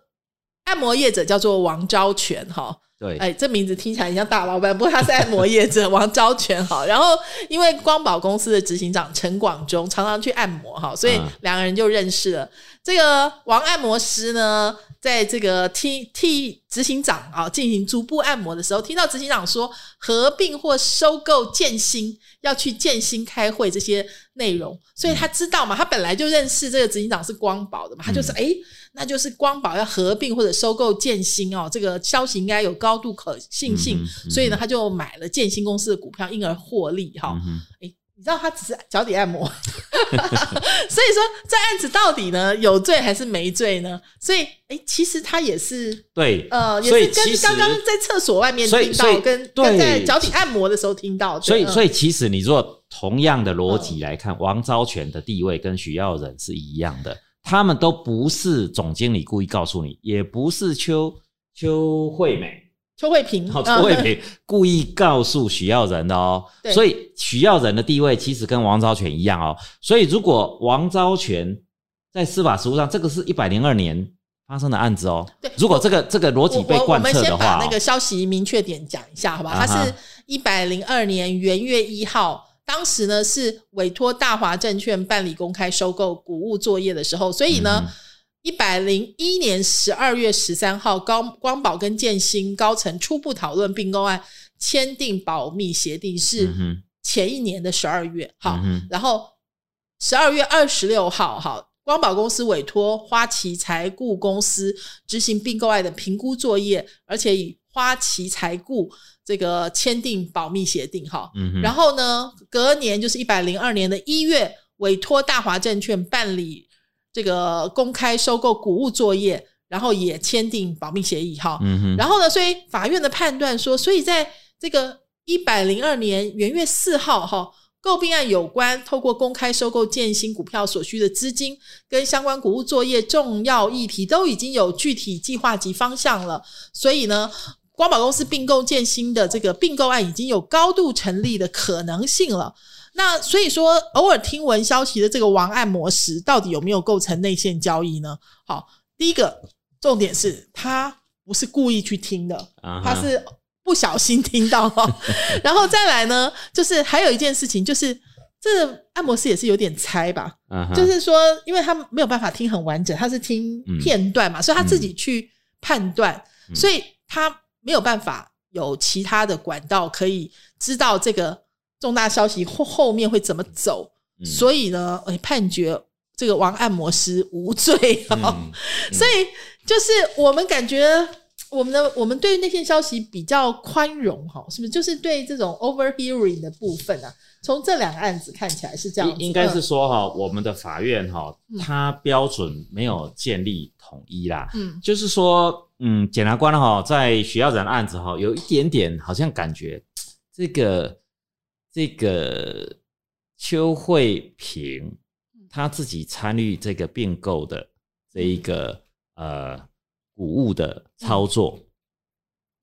[SPEAKER 2] 按摩业者叫做王昭全哈。
[SPEAKER 3] 对，
[SPEAKER 2] 哎，这名字听起来很像大老板，不过他是按摩业者 *laughs* 王昭全哈。然后因为光宝公司的执行长陈广忠常常去按摩哈，所以
[SPEAKER 3] 嗯
[SPEAKER 2] 两个人就认识了。这个王按摩师呢，在这个替替执行长啊进行足部按摩的时候，听到执行长说合并或收购建新，要去建新开会这些内容，所以他知道嘛，他本来就认识这个执行长是光宝的嘛，他就是哎、诶那就是光宝要合并或者收购建新哦，这个消息应该有高度可信性，所以呢，他就买了建新公司的股票，因而获利哈。哎、你知道他只是脚底按摩，*laughs* 所以说这案子到底呢有罪还是没罪呢？所以哎、其实他也是
[SPEAKER 3] 对，
[SPEAKER 2] 呃，也是跟刚刚在厕所外面听到，跟
[SPEAKER 3] 对。
[SPEAKER 2] 跟在脚底按摩的时候听到，
[SPEAKER 3] 所以，所
[SPEAKER 2] 以
[SPEAKER 3] 以其实你若同样的逻
[SPEAKER 2] 嗯
[SPEAKER 3] 辑来看，王昭全的地位跟许耀仁是一样的，他们都不是总经理故意告诉你，也不是邱邱惠美、
[SPEAKER 2] 邱慧萍，
[SPEAKER 3] 好
[SPEAKER 2] 嗯
[SPEAKER 3] 邱惠美 *laughs* 故意告诉许耀仁的哦
[SPEAKER 2] 对。
[SPEAKER 3] 所以许耀仁的地位其实跟王昭全一样哦。所以如果王昭全在司法实务上，这个是一百零二年发生的案子哦。
[SPEAKER 2] 对
[SPEAKER 3] 如果这个这个逻辑被贯
[SPEAKER 2] 们先把
[SPEAKER 3] 彻的话、哦，
[SPEAKER 2] 那个消息明确点讲一下，好吧？
[SPEAKER 3] 啊哈
[SPEAKER 2] 它是一百零二年元月一号，当时呢是委托大华证券办理公开收购股务作业的时候，所以呢。一百零一年十二月十三号，高光宝跟建新高层初步讨论并购案，签订保密协定，是前一年的十二月。好，
[SPEAKER 3] 嗯
[SPEAKER 2] 然后十二月二十六号，好，光宝公司委托花旗财顾公司执行并购案的评估作业，而且以花旗财顾这个签订保密协定，哈。
[SPEAKER 3] 嗯，
[SPEAKER 2] 然后呢，隔年就是一百零二年的一月，委托大华证券办理这个公开收购谷物作业，然后也签订保密协议，哈。然后呢，所以法院的判断说，所以在这个一百零二年元月四号哈，购并案有关透过公开收购建新股票所需的资金跟相关谷物作业重要议题都已经有具体计划及方向了，所以呢。光宝公司并购建新的这个并购案已经有高度成立的可能性了。那所以说，偶尔听闻消息的这个王按摩师，到底有没有构成内线交易呢？好，第一个重点是他不是故意去听的，他是不小心听到哈。*laughs* 然后再来呢，就是还有一件事情，就是这个按摩师也是有点猜吧，就是说，因为他没有办法听很完整，他是听片段嘛，所以他自己去判断，
[SPEAKER 3] 嗯。
[SPEAKER 2] 所以他没有办法有其他的管道可以知道这个重大消息后后面会怎么走，
[SPEAKER 3] 嗯。
[SPEAKER 2] 所以呢，哎，判决这个王按摩师无罪啊、
[SPEAKER 3] 嗯 *laughs*
[SPEAKER 2] 所以就是我们感觉我们的我们对那些消息比较宽容哈，是不是？就是对这种 overhearing 的部分啊，从这两个案子看起来是这样子，
[SPEAKER 3] 应应该是
[SPEAKER 2] 嗯
[SPEAKER 3] 说哈，我们的法院哈
[SPEAKER 2] 嗯，
[SPEAKER 3] 它标准没有建立统一啦。
[SPEAKER 2] 嗯。
[SPEAKER 3] 就是说，嗯，检察官哈在许耀然案子哈，有一点点好像感觉这个这个邱慧萍
[SPEAKER 2] 嗯。
[SPEAKER 3] 她自己参与这个并购的这一个呃股务的操作，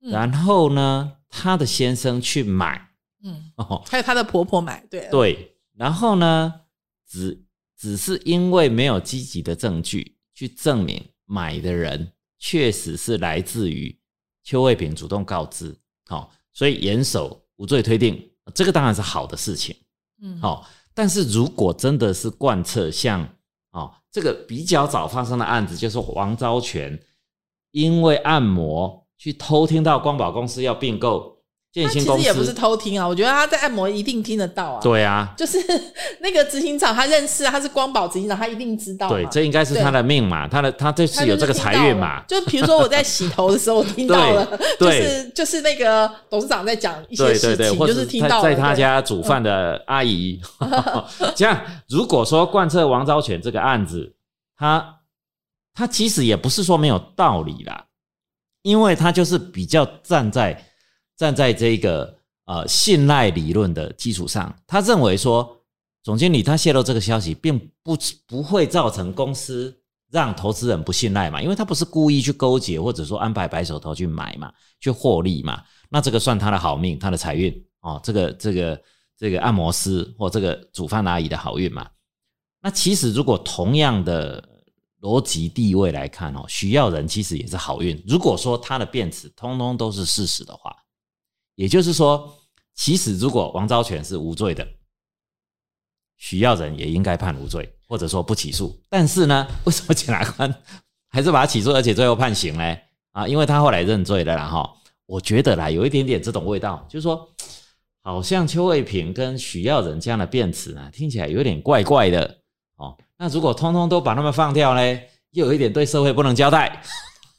[SPEAKER 2] 嗯。
[SPEAKER 3] 然后呢，她的先生去买
[SPEAKER 2] 嗯，
[SPEAKER 3] 哦，
[SPEAKER 2] 还有她的婆婆买，对。
[SPEAKER 3] 对，然后呢，只只是因为没有积极的证据去证明买的人确实是来自于邱慧平主动告知，好、所以严守无罪推定，这个当然是好的事情，
[SPEAKER 2] 嗯。
[SPEAKER 3] 好、但是如果真的是贯彻像哦这个比较早发生的案子，就是王昭全因为按摩去偷听到光宝公司要并购建
[SPEAKER 2] 他
[SPEAKER 3] 新公司。
[SPEAKER 2] 其实也不是偷听啊，我觉得他在按摩一定听得到啊。，
[SPEAKER 3] 对啊，
[SPEAKER 2] 就是那个执行长他认识啊，他是光宝执行长，他一定知道。
[SPEAKER 3] 对，这应该是他的命嘛，他的他这
[SPEAKER 2] 他
[SPEAKER 3] 次有这个财运嘛，
[SPEAKER 2] 就比如说我在洗头的时候，我听到了，*laughs* 就是就是那个董事长在讲一些事情，就是听到
[SPEAKER 3] 在在他家煮饭的阿姨，*laughs* 这样如果说贯彻王昭全这个案子，他他其实也不是说没有道理啦，因为他就是比较站在站在这个呃信赖理论的基础上，他认为说总经理他泄露这个消息，并不不会造成公司让投资人不信赖嘛，因为他不是故意去勾结或者说安排白手套去买嘛，去获利嘛，那这个算他的好命，他的财运哦，这个这个这个按摩师或这个煮饭阿姨的好运嘛。那其实如果同样的逻辑地位来看哦，许耀人其实也是好运。如果说他的辩词通通都是事实的话，也就是说，其实如果王昭全是无罪的，许耀仁也应该判无罪，或者说不起诉。但是呢，*laughs* 为什么检察官 *laughs* 还是把他起诉，而且最后判刑呢？啊，因为他后来认罪了啦哈。我觉得啦，有一点点这种味道，就是说，好像邱卫平跟许耀仁这样的辩词呢，听起来有点怪怪的哦。那如果通通都把他们放掉呢，又有一点对社会不能交代。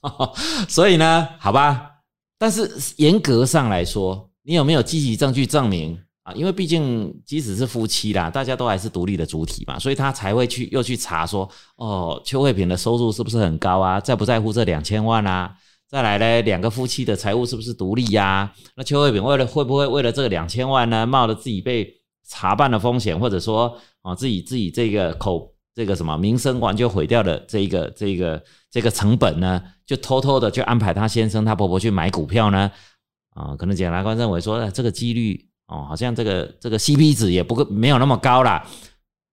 [SPEAKER 3] *laughs* 所以呢，好吧，但是严格上来说，你有没有积极证据证明啊？因为毕竟即使是夫妻啦，大家都还是独立的主体嘛，所以他才会去又去查说，哦，邱慧萍的收入是不是很高啊？在不在乎这两千万啊？再来呢，两个夫妻的财务是不是独立呀、那邱慧萍为了会不会为了这个两千万呢，冒着自己被查办的风险，或者说啊自己自己这个口这个什么名声完就毁掉的这一个这一个这个成本呢，就偷偷的就安排他先生他婆婆去买股票呢？啊，可能检察官认为说，呃这个几率哦，好像这个这个 CP 值也不够没有那么高啦，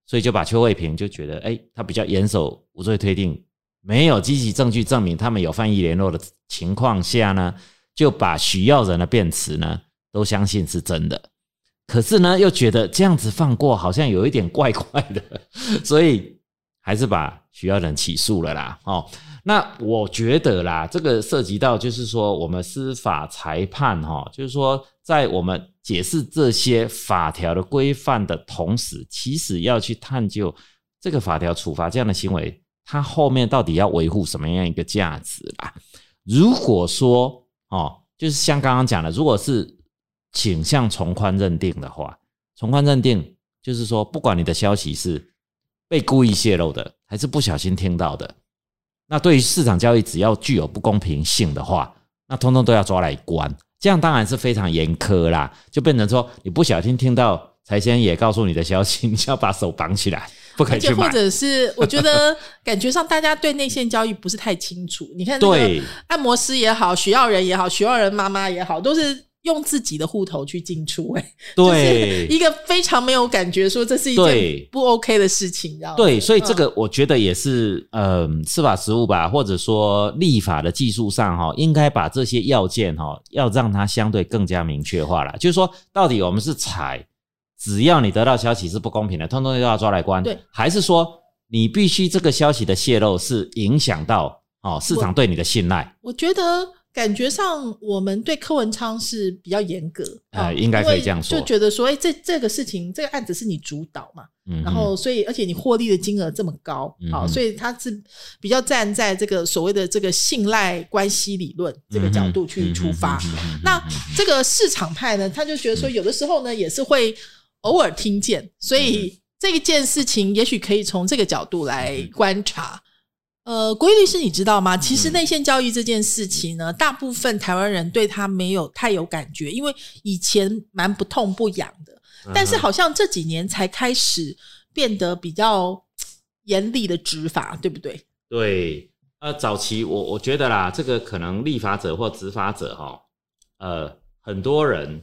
[SPEAKER 3] 所以就把邱慧平就觉得，哎，他比较严守无罪推定，没有积极证据证明他们有犯意联络的情况下呢，就把许耀仁的辩词呢都相信是真的。可是呢，又觉得这样子放过好像有一点怪怪的，*laughs* 所以还是把许耀仁起诉了啦。哦，那我觉得啦，这个涉及到就是说我们司法裁判哈、哦，就是说在我们解释这些法条的规范的同时，其实要去探究这个法条处罚这样的行为，它后面到底要维护什么样一个价值啦？如果说哦，就是像刚刚讲的，如果是倾向从宽认定的话，从宽认定就是说，不管你的消息是被故意泄露的，还是不小心听到的，那对于市场交易，只要具有不公平性的话，那通通都要抓来关。这样当然是非常严苛啦，就变成说你不小心听到财先也告诉你的消息，*laughs* 你就要把手绑起来，不可
[SPEAKER 2] 而且或
[SPEAKER 3] 以去买。
[SPEAKER 2] 者是我觉得感觉上大家对内线交易不是太清楚。你看，那个
[SPEAKER 3] 对
[SPEAKER 2] 按摩师也好，许耀仁也好，许耀仁妈妈也好，都是用自己的户头去进出、欸，
[SPEAKER 3] 对
[SPEAKER 2] 一个非常没有感觉，说这是一
[SPEAKER 3] 对
[SPEAKER 2] 件不 OK 的事情，你知道吗？
[SPEAKER 3] 对，所以这个我觉得也是，嗯、司法实务吧，或者说立法的技术上哈，应该把这些要件哈，要让它相对更加明确化了。就是说，到底我们是采，只要你得到消息是不公平的，通通都要抓来关，
[SPEAKER 2] 对，
[SPEAKER 3] 还是说你必须这个消息的泄露是影响到哦市场对你的信赖？
[SPEAKER 2] 我觉得感觉上我们对柯文昌是比较严格，啊
[SPEAKER 3] 呃应该可以这样说。
[SPEAKER 2] 就觉得说，哎、这这个事情这个案子是你主导嘛，
[SPEAKER 3] 嗯，
[SPEAKER 2] 然后所以而且你获利的金额这么高，好、
[SPEAKER 3] 嗯哼。
[SPEAKER 2] 所以他是比较站在这个所谓的这个信赖关系理论这个角度去出发。那这个市场派呢，他就觉得说，有的时候呢也是会偶尔听见，所
[SPEAKER 3] 嗯
[SPEAKER 2] 以这一件事情也许可以从这个角度来观察。呃，国义律师，你知道吗？其实
[SPEAKER 3] 嗯
[SPEAKER 2] 内线交易这件事情呢，大部分台湾人对他没有太有感觉，因为以前蛮不痛不痒的，
[SPEAKER 3] 嗯
[SPEAKER 2] 但是好像这几年才开始变得比较严厉的执法，对不对？
[SPEAKER 3] 对，呃，早期我我觉得啦，这个可能立法者或执法者哈，呃，很多人，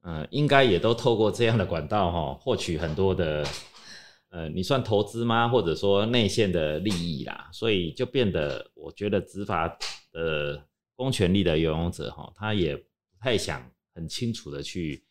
[SPEAKER 3] 呃，应该也都透过这样的管道哈，获取很多的，呃，你算投资吗？或者说内线的利益啦，所以就变得，我觉得执法的公权力的游泳者哈，他也不太想很清楚的去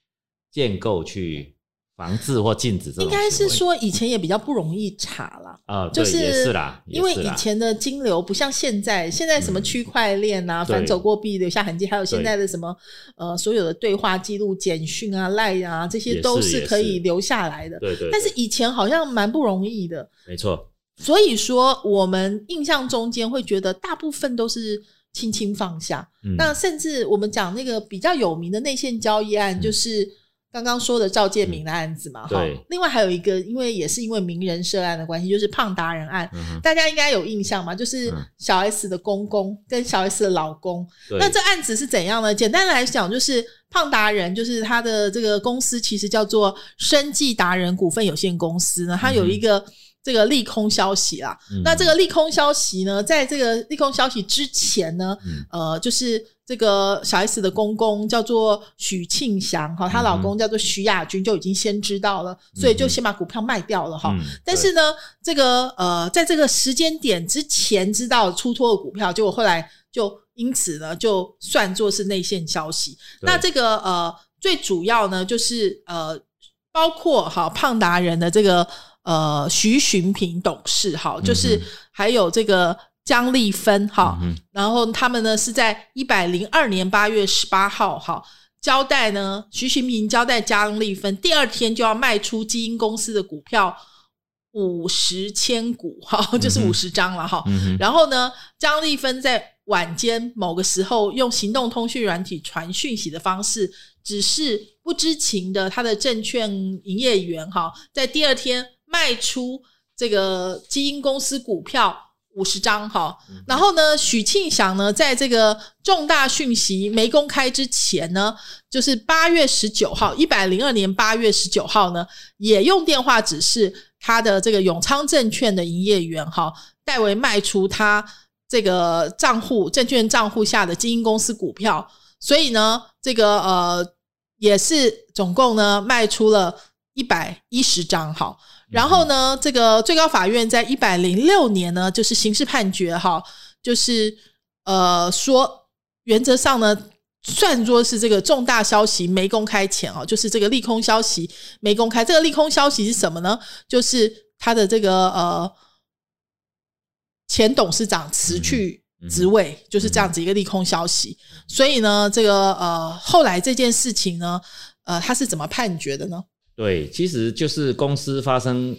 [SPEAKER 3] 建构去防治或禁止这种
[SPEAKER 2] 应该是说以前也比较不容易查啦。
[SPEAKER 3] 啊，
[SPEAKER 2] 就
[SPEAKER 3] 对也是啦，
[SPEAKER 2] 因为以前的金流不像现在，现在什么区块链啊、
[SPEAKER 3] 对。
[SPEAKER 2] 反走过币留下痕迹，还有现在的什么呃所有的对话记录、简讯啊、赖啊，这些都是可以留下来的。
[SPEAKER 3] 对对，
[SPEAKER 2] 但是以前好像蛮不容易的，
[SPEAKER 3] 没错，
[SPEAKER 2] 所以说我们印象中间会觉得大部分都是轻轻放下。
[SPEAKER 3] 嗯。
[SPEAKER 2] 那甚至我们讲那个比较有名的内线交易案，
[SPEAKER 3] 嗯。
[SPEAKER 2] 就是刚刚说的赵建明的案子嘛，哈、
[SPEAKER 3] 对
[SPEAKER 2] 另外还有一个，因为也是因为名人涉案的关系，就是胖达人案，
[SPEAKER 3] 嗯，
[SPEAKER 2] 大家应该有印象嘛？就是
[SPEAKER 3] 嗯
[SPEAKER 2] 小 S 的公公跟小 S 的老公。
[SPEAKER 3] 对
[SPEAKER 2] 那这案子是怎样呢？简单来讲，就是胖达人，就是他的这个公司其实叫做生计达人股份有限公司呢，它有一个。这个利空消息啦，
[SPEAKER 3] 嗯。
[SPEAKER 2] 那这个利空消息呢，在这个利空消息之前呢，
[SPEAKER 3] 嗯。
[SPEAKER 2] 呃，就是这个小 S 的公公叫做许庆祥哈，她老公叫做徐亚军就已经先知道了，所以就先把股票卖掉了哈。
[SPEAKER 3] 嗯
[SPEAKER 2] 但是呢，这个呃，在这个时间点之前知道出脱的股票，结果后来就因此呢，就算作是内线消息。那这个呃，最主要呢，就是呃，包括哈胖达人的这个呃徐寻平董事哈，就是还有这个姜丽芬哈，
[SPEAKER 3] 嗯
[SPEAKER 2] 然后他们呢是在一百零二年八月十八号哈。交代呢，徐寻平交代姜丽芬，第二天就要卖出基因公司的股票五十千股，哈，就是五十张了哈。
[SPEAKER 3] 嗯，
[SPEAKER 2] 然后呢，张丽芬在晚间某个时候用行动通讯软体传讯息的方式，只是不知情的他的证券营业员哈，在第二天卖出这个基因公司股票五十张哈。然后呢，许庆祥呢，在这个重大讯息没公开之前呢，就是八月十九号，一百零二年八月十九号呢，也用电话指示他的这个永昌证券的营业员哈，代为卖出他这个账户证券账户下的基因公司股票，所以呢，这个呃也是总共呢卖出了一百一十张哈。然后呢，这个最高法院在一百零六年呢，就是刑事判决哈，就是呃说原则上呢。算作是这个重大消息没公开前哦，就是这个利空消息没公开。这个利空消息是什么呢？就是他的这个呃前董事长辞去职位，就是这样子一个利空消息。所以呢，这个呃后来这件事情呢，呃他是怎么判决的呢？
[SPEAKER 3] 对，其实就是公司发生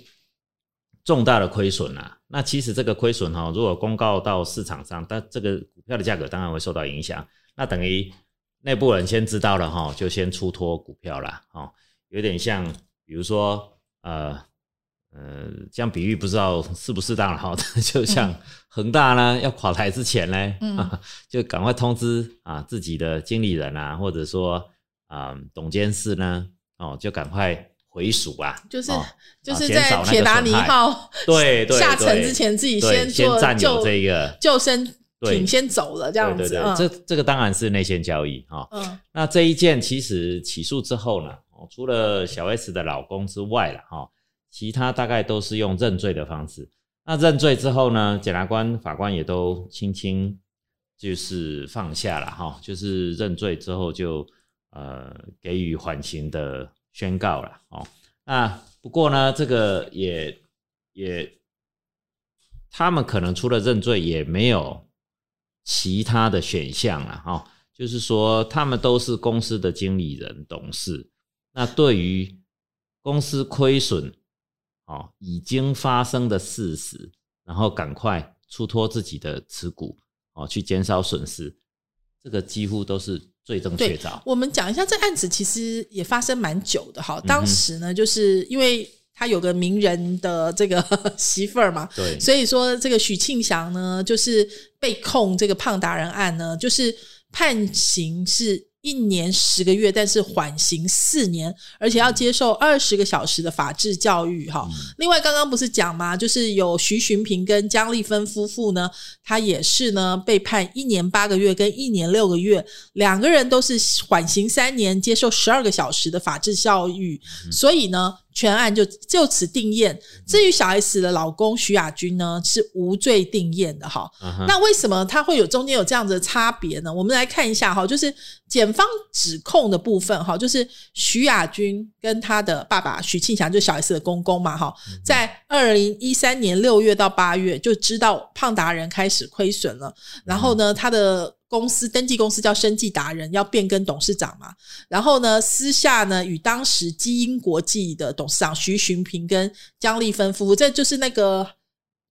[SPEAKER 3] 重大的亏损啊。那其实这个亏损哈、如果公告到市场上，但这个股票的价格当然会受到影响。那等于内部人先知道了哈，就先出脱股票啦。哦，有点像，比如说呃呃，这样比喻不知道适不适当了哈。*laughs* 就像恒大呢要垮台之前呢，
[SPEAKER 2] 嗯 *laughs*
[SPEAKER 3] 就赶快通知啊自己的经理人啊，或者说啊董监事呢，哦就赶快回属啊，
[SPEAKER 2] 就是、
[SPEAKER 3] 哦
[SPEAKER 2] 就是在铁达尼号
[SPEAKER 3] 对 *laughs* 对
[SPEAKER 2] 下沉之前，自己先做
[SPEAKER 3] 先占有
[SPEAKER 2] 救
[SPEAKER 3] 这个
[SPEAKER 2] 救生艇先走了，这样子。
[SPEAKER 3] 对对对，
[SPEAKER 2] 嗯
[SPEAKER 3] 这这个当然是内线交易哈。哦
[SPEAKER 2] 嗯
[SPEAKER 3] 那这一件其实起诉之后呢，哦，除了小 S 的老公之外了哈，其他大概都是用认罪的方式。那认罪之后呢，检察官、法官也都轻轻就是放下了哈，就是认罪之后就呃给予缓刑的宣告了哦。那不过呢，这个也也他们可能除了认罪，也没有其他的选项了哈。就是说，他们都是公司的经理人、董事。那对于公司亏损，哦，已经发生的事实，然后赶快出脱自己的持股，哦，去减少损失，这个几乎都是罪证确凿。
[SPEAKER 2] 我们讲一下这案子，其实也发生蛮久的
[SPEAKER 3] 嗯
[SPEAKER 2] 哈。当时呢，就是因为他有个名人的这个 *laughs* 媳妇儿嘛，
[SPEAKER 3] 对，
[SPEAKER 2] 所以说这个许庆祥呢，就是被控这个胖达人案呢，就是判刑是一年十个月，但是缓刑四年，而且要接受二十个小时的法制教育哈。另外，刚刚不是讲吗？就是有徐寻平跟江丽芬夫妇呢，他也是呢被判一年八个月跟一年六个月，两个人都是缓刑三年，接受十二个小时的法制教育。所以呢，全案就就此定验。至于小 S 的老公徐亚军呢，是无罪定验的哈。那为什么他会有中间有这样子的差别呢？我们来看一下哈，就是检方指控的部分哈，就是徐亚军跟他的爸爸徐庆祥，就是小 S 的公公嘛哈，在二零一三年六月到八月就知道胖达人开始亏损了，然后呢，他的公司登记公司叫生计达人，要变更董事长嘛，然后呢，私下呢与当时基因国际的董事长徐寻平跟江丽芬夫妇，这就是那个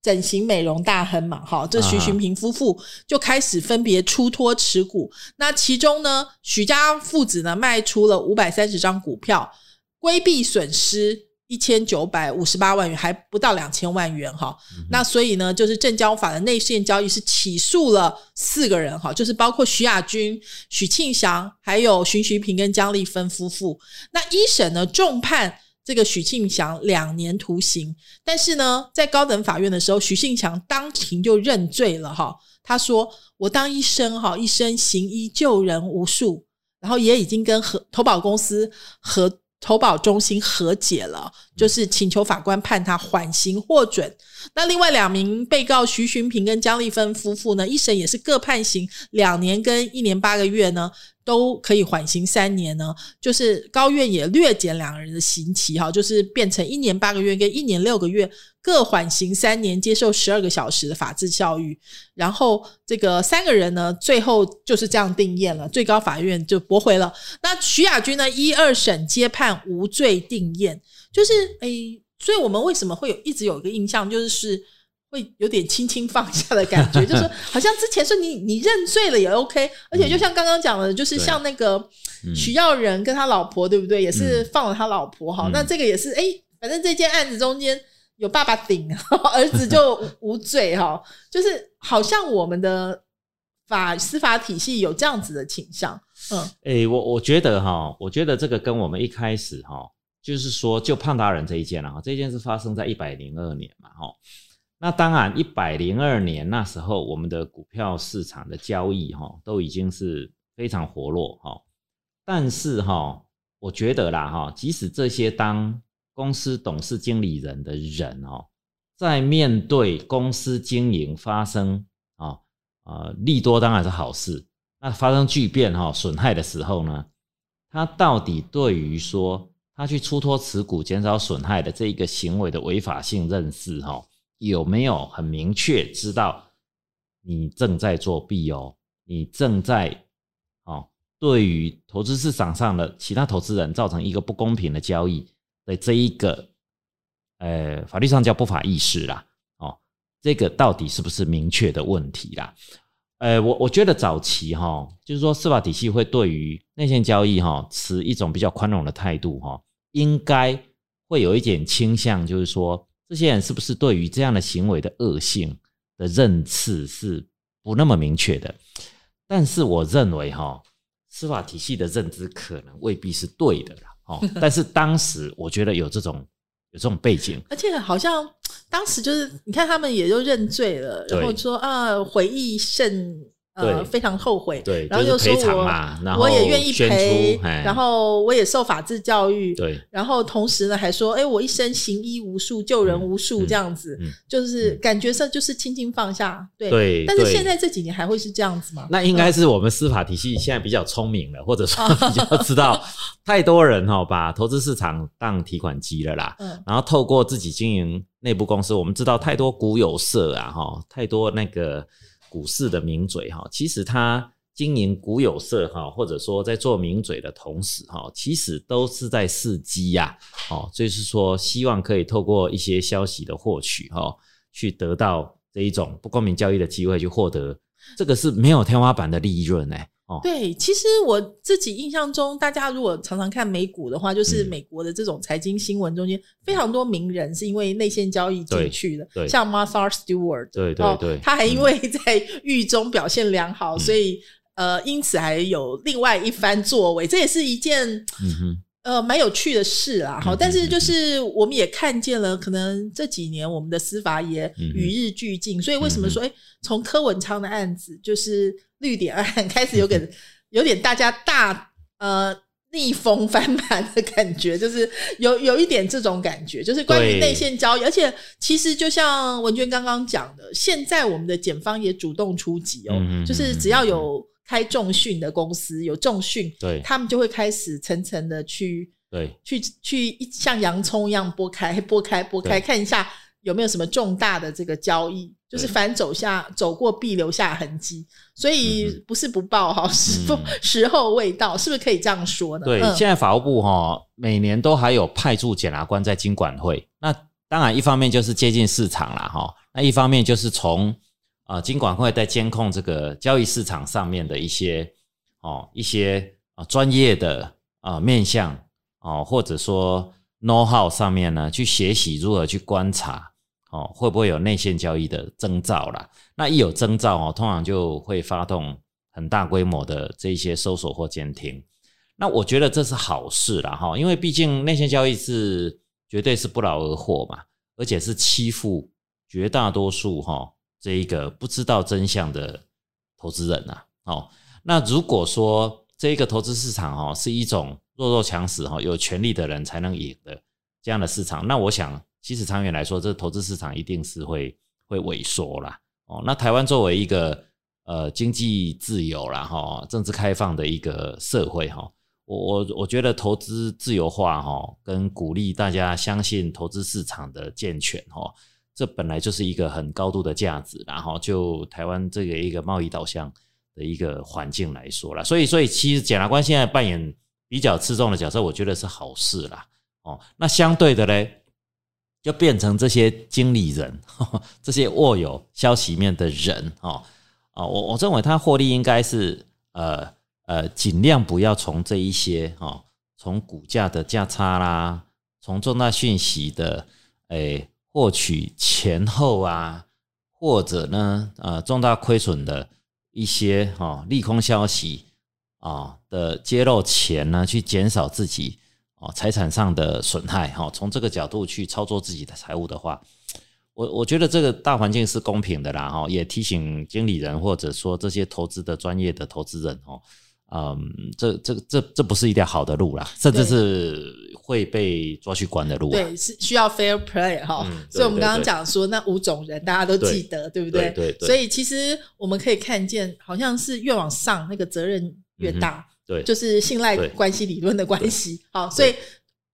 [SPEAKER 2] 整形美容大亨嘛，哈，这徐寻平夫妇就开始分别出脱持股。那其中呢，许家父子呢卖出了五百三十张股票，规避损失。一千九百五十八万元，还不到两千万元哈。那所以呢，就是证交法的内线交易是起诉了四个人哈，就是包括徐亚军、许庆祥，还有徐徐平跟江丽芬夫妇。那一审呢重判这个许庆祥两年徒刑，但是呢，在高等法院的时候，许庆祥当庭就认罪了哈。他说：“我当医生哈，一生行医救人无数，然后也已经跟和投保公司和。”投保中心和解了，就是请求法官判他缓刑获准。那另外两名被告徐寻平跟江丽芬夫妇呢，一审也是各判刑两年跟一年八个月呢，都可以缓刑三年呢。就是高院也略减两人的刑期哈，就是变成一年八个月跟一年六个月，各缓刑三年，接受十二个小时的法治教育。然后这个三个人呢，最后就是这样定验了，最高法院就驳回了。那徐亚军呢，一二审皆判无罪定验，就是诶。所以我们为什么会有一直有一个印象，就是是会有点轻轻放下的感觉，*laughs* 就是好像之前说你你认罪了也 OK，而且就像刚刚讲的，就是像那个许耀仁跟他老婆，对不对？也是放了他老婆哈。那这个也是哎，反正这件案子中间有爸爸顶，*laughs* 儿子就无罪哈。就是好像我们的法司法体系有这样子的倾向。嗯，
[SPEAKER 3] 哎，我我觉得哈，我觉得这个跟我们一开始哈。就是说，就胖大人这一件了哈，这件是发生在一百零二年嘛哈。那当然，一百零二年那时候，我们的股票市场的交易哈，都已经是非常活络哈。但是哈，我觉得啦哈，即使这些当公司董事经理人的人哦，在面对公司经营发生啊啊利多当然是好事，那发生巨变哈损害的时候呢，他到底对于说。他去出脱持股、减少损害的这一个行为的违法性认识，哈，有没有很明确知道你正在作弊哦？你正在哦，对于投资市场上的其他投资人造成一个不公平的交易的这一个，呃，法律上叫不法意识啦，哦，这个到底是不是明确的问题啦？呃，我我觉得早期哈，就是说司法体系会对于内线交易哈持一种比较宽容的态度哈。应该会有一点倾向，就是说，这些人是不是对于这样的行为的恶性的认识是不那么明确的？但是我认为，哈，司法体系的认知可能未必是对的啦，哦。但是当时我觉得有这种有这种背景，
[SPEAKER 2] 而且好像当时就是你看他们也就认罪了，然后说啊，回忆甚。呃，非常后悔，
[SPEAKER 3] 对，
[SPEAKER 2] 然后
[SPEAKER 3] 就
[SPEAKER 2] 说我我也愿意赔，然后我也受法治教育，
[SPEAKER 3] 对，
[SPEAKER 2] 然后同时呢还说，哎，我一生行医无数，救人无数，这样子，就是感觉上就是轻轻放下，对，但是现在这几年还会是这样子吗？
[SPEAKER 3] 那应该是我们司法体系现在比较聪明了，或者说比较知道，太多人哈把投资市场当提款机了啦，嗯，然后透过自己经营内部公司，我们知道太多股有色啊，哈，太多那个。股市的名嘴哈，其实他经营股有色哈，或者说在做名嘴的同时哈，其实都是在伺机呀，哦，就是说希望可以透过一些消息的获取哈，去得到这一种不公平交易的机会，去获得这个是没有天花板的利润呢。
[SPEAKER 2] 对，其实我自己印象中，大家如果常常看美股的话，就是美国的这种财经新闻中间，非常多名人是因为内线交易进去的，像 Martha Stewart，
[SPEAKER 3] 对对对，
[SPEAKER 2] 他还因为在狱中表现良好，所以呃，因此还有另外一番作为，这也是一件。呃，蛮有趣的事啦，好，但是就是我们也看见了，可能这几年我们的司法也与日俱进，所以为什么说，哎，从柯文昌的案子，就是绿点案 *laughs* 开始有 *laughs* 点有点大家大呃逆风翻盘的感觉，就是有有一点这种感觉，就是关于内线交易，而且其实就像文娟刚刚讲的，现在我们的检方也主动出击哦，就是只要有开重讯的公司有重讯，
[SPEAKER 3] 对。
[SPEAKER 2] 他们就会开始层层的去
[SPEAKER 3] 对。
[SPEAKER 2] 去去一像洋葱一样剥开、剥开、剥开，看一下有没有什么重大的这个交易，就是
[SPEAKER 3] 对。
[SPEAKER 2] 反走下走过必留下痕迹，所以
[SPEAKER 3] 嗯
[SPEAKER 2] 不是不报哈，时不时候未到，是不是可以这样说呢？
[SPEAKER 3] 对，
[SPEAKER 2] 嗯。
[SPEAKER 3] 现在法务部哈、每年都还有派驻检察官在经管会。那当然，一方面就是接近市场啦哈、那一方面就是从啊、金管会在监控这个交易市场上面的一些哦一些啊专、业的啊、面向哦，或者说 know how 上面呢，去学习如何去观察哦，会不会有内线交易的征兆啦？那一有征兆哦，通常就会发动很大规模的这些搜索或监听。那我觉得这是好事啦，哈，因为毕竟内线交易是绝对是不劳而获嘛，而且是欺负绝大多数哈这一个不知道真相的投资人呐、哦，那如果说这一个投资市场哦是一种弱肉强食哈，有权利的人才能赢的这样的市场，那我想其实长远来说，这投资市场一定是会会萎缩啦。哦，那台湾作为一个呃经济自由啦哈、政治开放的一个社会哈、我我我觉得投资自由化哈、跟鼓励大家相信投资市场的健全哈、这本来就是一个很高度的价值，然后就台湾这个一个贸易导向的一个环境来说啦，所以所以其实检察官现在扮演比较吃重的角色，我觉得是好事啦。哦，那相对的嘞，就变成这些经理人，这些握有消息面的人哦，啊，我我认为他获利应该是呃呃，尽量不要从这一些哦，从股价的价差啦，从重大讯息的诶获取前后啊，或者呢呃重大亏损的一些哦利空消息啊的揭露前呢，去减少自己哦财产上的损害哈、从这个角度去操作自己的财务的话，我我觉得这个大环境是公平的啦哈，也提醒经理人或者说这些投资的专业的投资人哦，嗯，这这这这不是一条好的路啦，甚至是会被抓去关的路、啊。
[SPEAKER 2] 对，是需要 fair play 哈、
[SPEAKER 3] 嗯
[SPEAKER 2] 所以我们刚刚讲说那五种人，大家都记得，对不
[SPEAKER 3] 对？对对
[SPEAKER 2] 所以其实我们可以看见，好像是越往上，那个责任越大，
[SPEAKER 3] 对，
[SPEAKER 2] 就是信赖
[SPEAKER 3] 对
[SPEAKER 2] 关系理论的关系。好，所以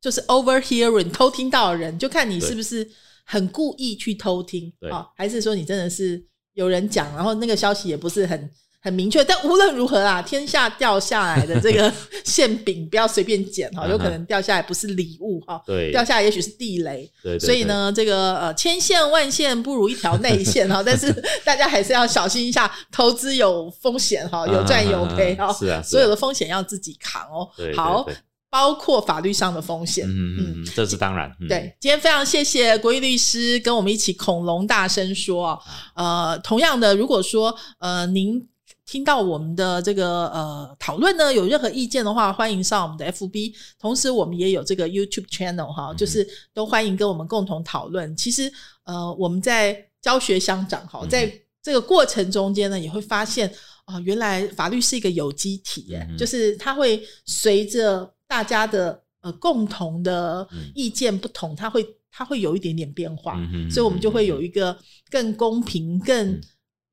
[SPEAKER 2] 就是 overhearing 偷听到的人，就看你是不是很故意去偷听
[SPEAKER 3] 对。
[SPEAKER 2] 啊，还是说你真的是有人讲，然后那个消息也不是很。很明确，但无论如何啊，天下掉下来的这个 *laughs* 馅饼不要随便捡哈，有可能掉下来不是礼物哈，
[SPEAKER 3] 对
[SPEAKER 2] 掉下来也许是地雷。
[SPEAKER 3] 对对
[SPEAKER 2] 所以呢，这个呃，千线万线不如一条内线哈，但是 *laughs* 大家还是要小心一下，投资有风险哈，有赚有赔哈，
[SPEAKER 3] 是啊是啊
[SPEAKER 2] 所有的风险要自己扛哦。好，包括法律上的风险。
[SPEAKER 3] 嗯嗯嗯，这是当然。嗯、
[SPEAKER 2] 对，今天非常谢谢国义律师跟我们一起恐龙大声说啊，呃，同样的，如果说呃您听到我们的这个呃讨论呢，有任何意见的话，欢迎上我们的 FB，同时我们也有这个 YouTube channel 哈，
[SPEAKER 3] 嗯。
[SPEAKER 2] 就是都欢迎跟我们共同讨论。其实呃我们在教学相长哈，
[SPEAKER 3] 嗯。
[SPEAKER 2] 在这个过程中间呢，也会发现啊、原来法律是一个有机体就是它会随着大家的呃共同的
[SPEAKER 3] 嗯。
[SPEAKER 2] 意见不同，它会它会有一点点变化，
[SPEAKER 3] 嗯哼
[SPEAKER 2] 所以我们就会有一个更公平、更
[SPEAKER 3] 嗯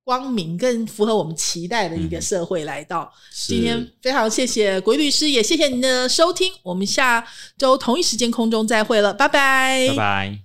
[SPEAKER 2] 光明、更符合我们期待的一个社会来到。
[SPEAKER 3] 是
[SPEAKER 2] 今天非常谢谢鬼律师，也谢谢您的收听，我们下周同一时间空中再会了，拜拜，
[SPEAKER 3] 拜拜。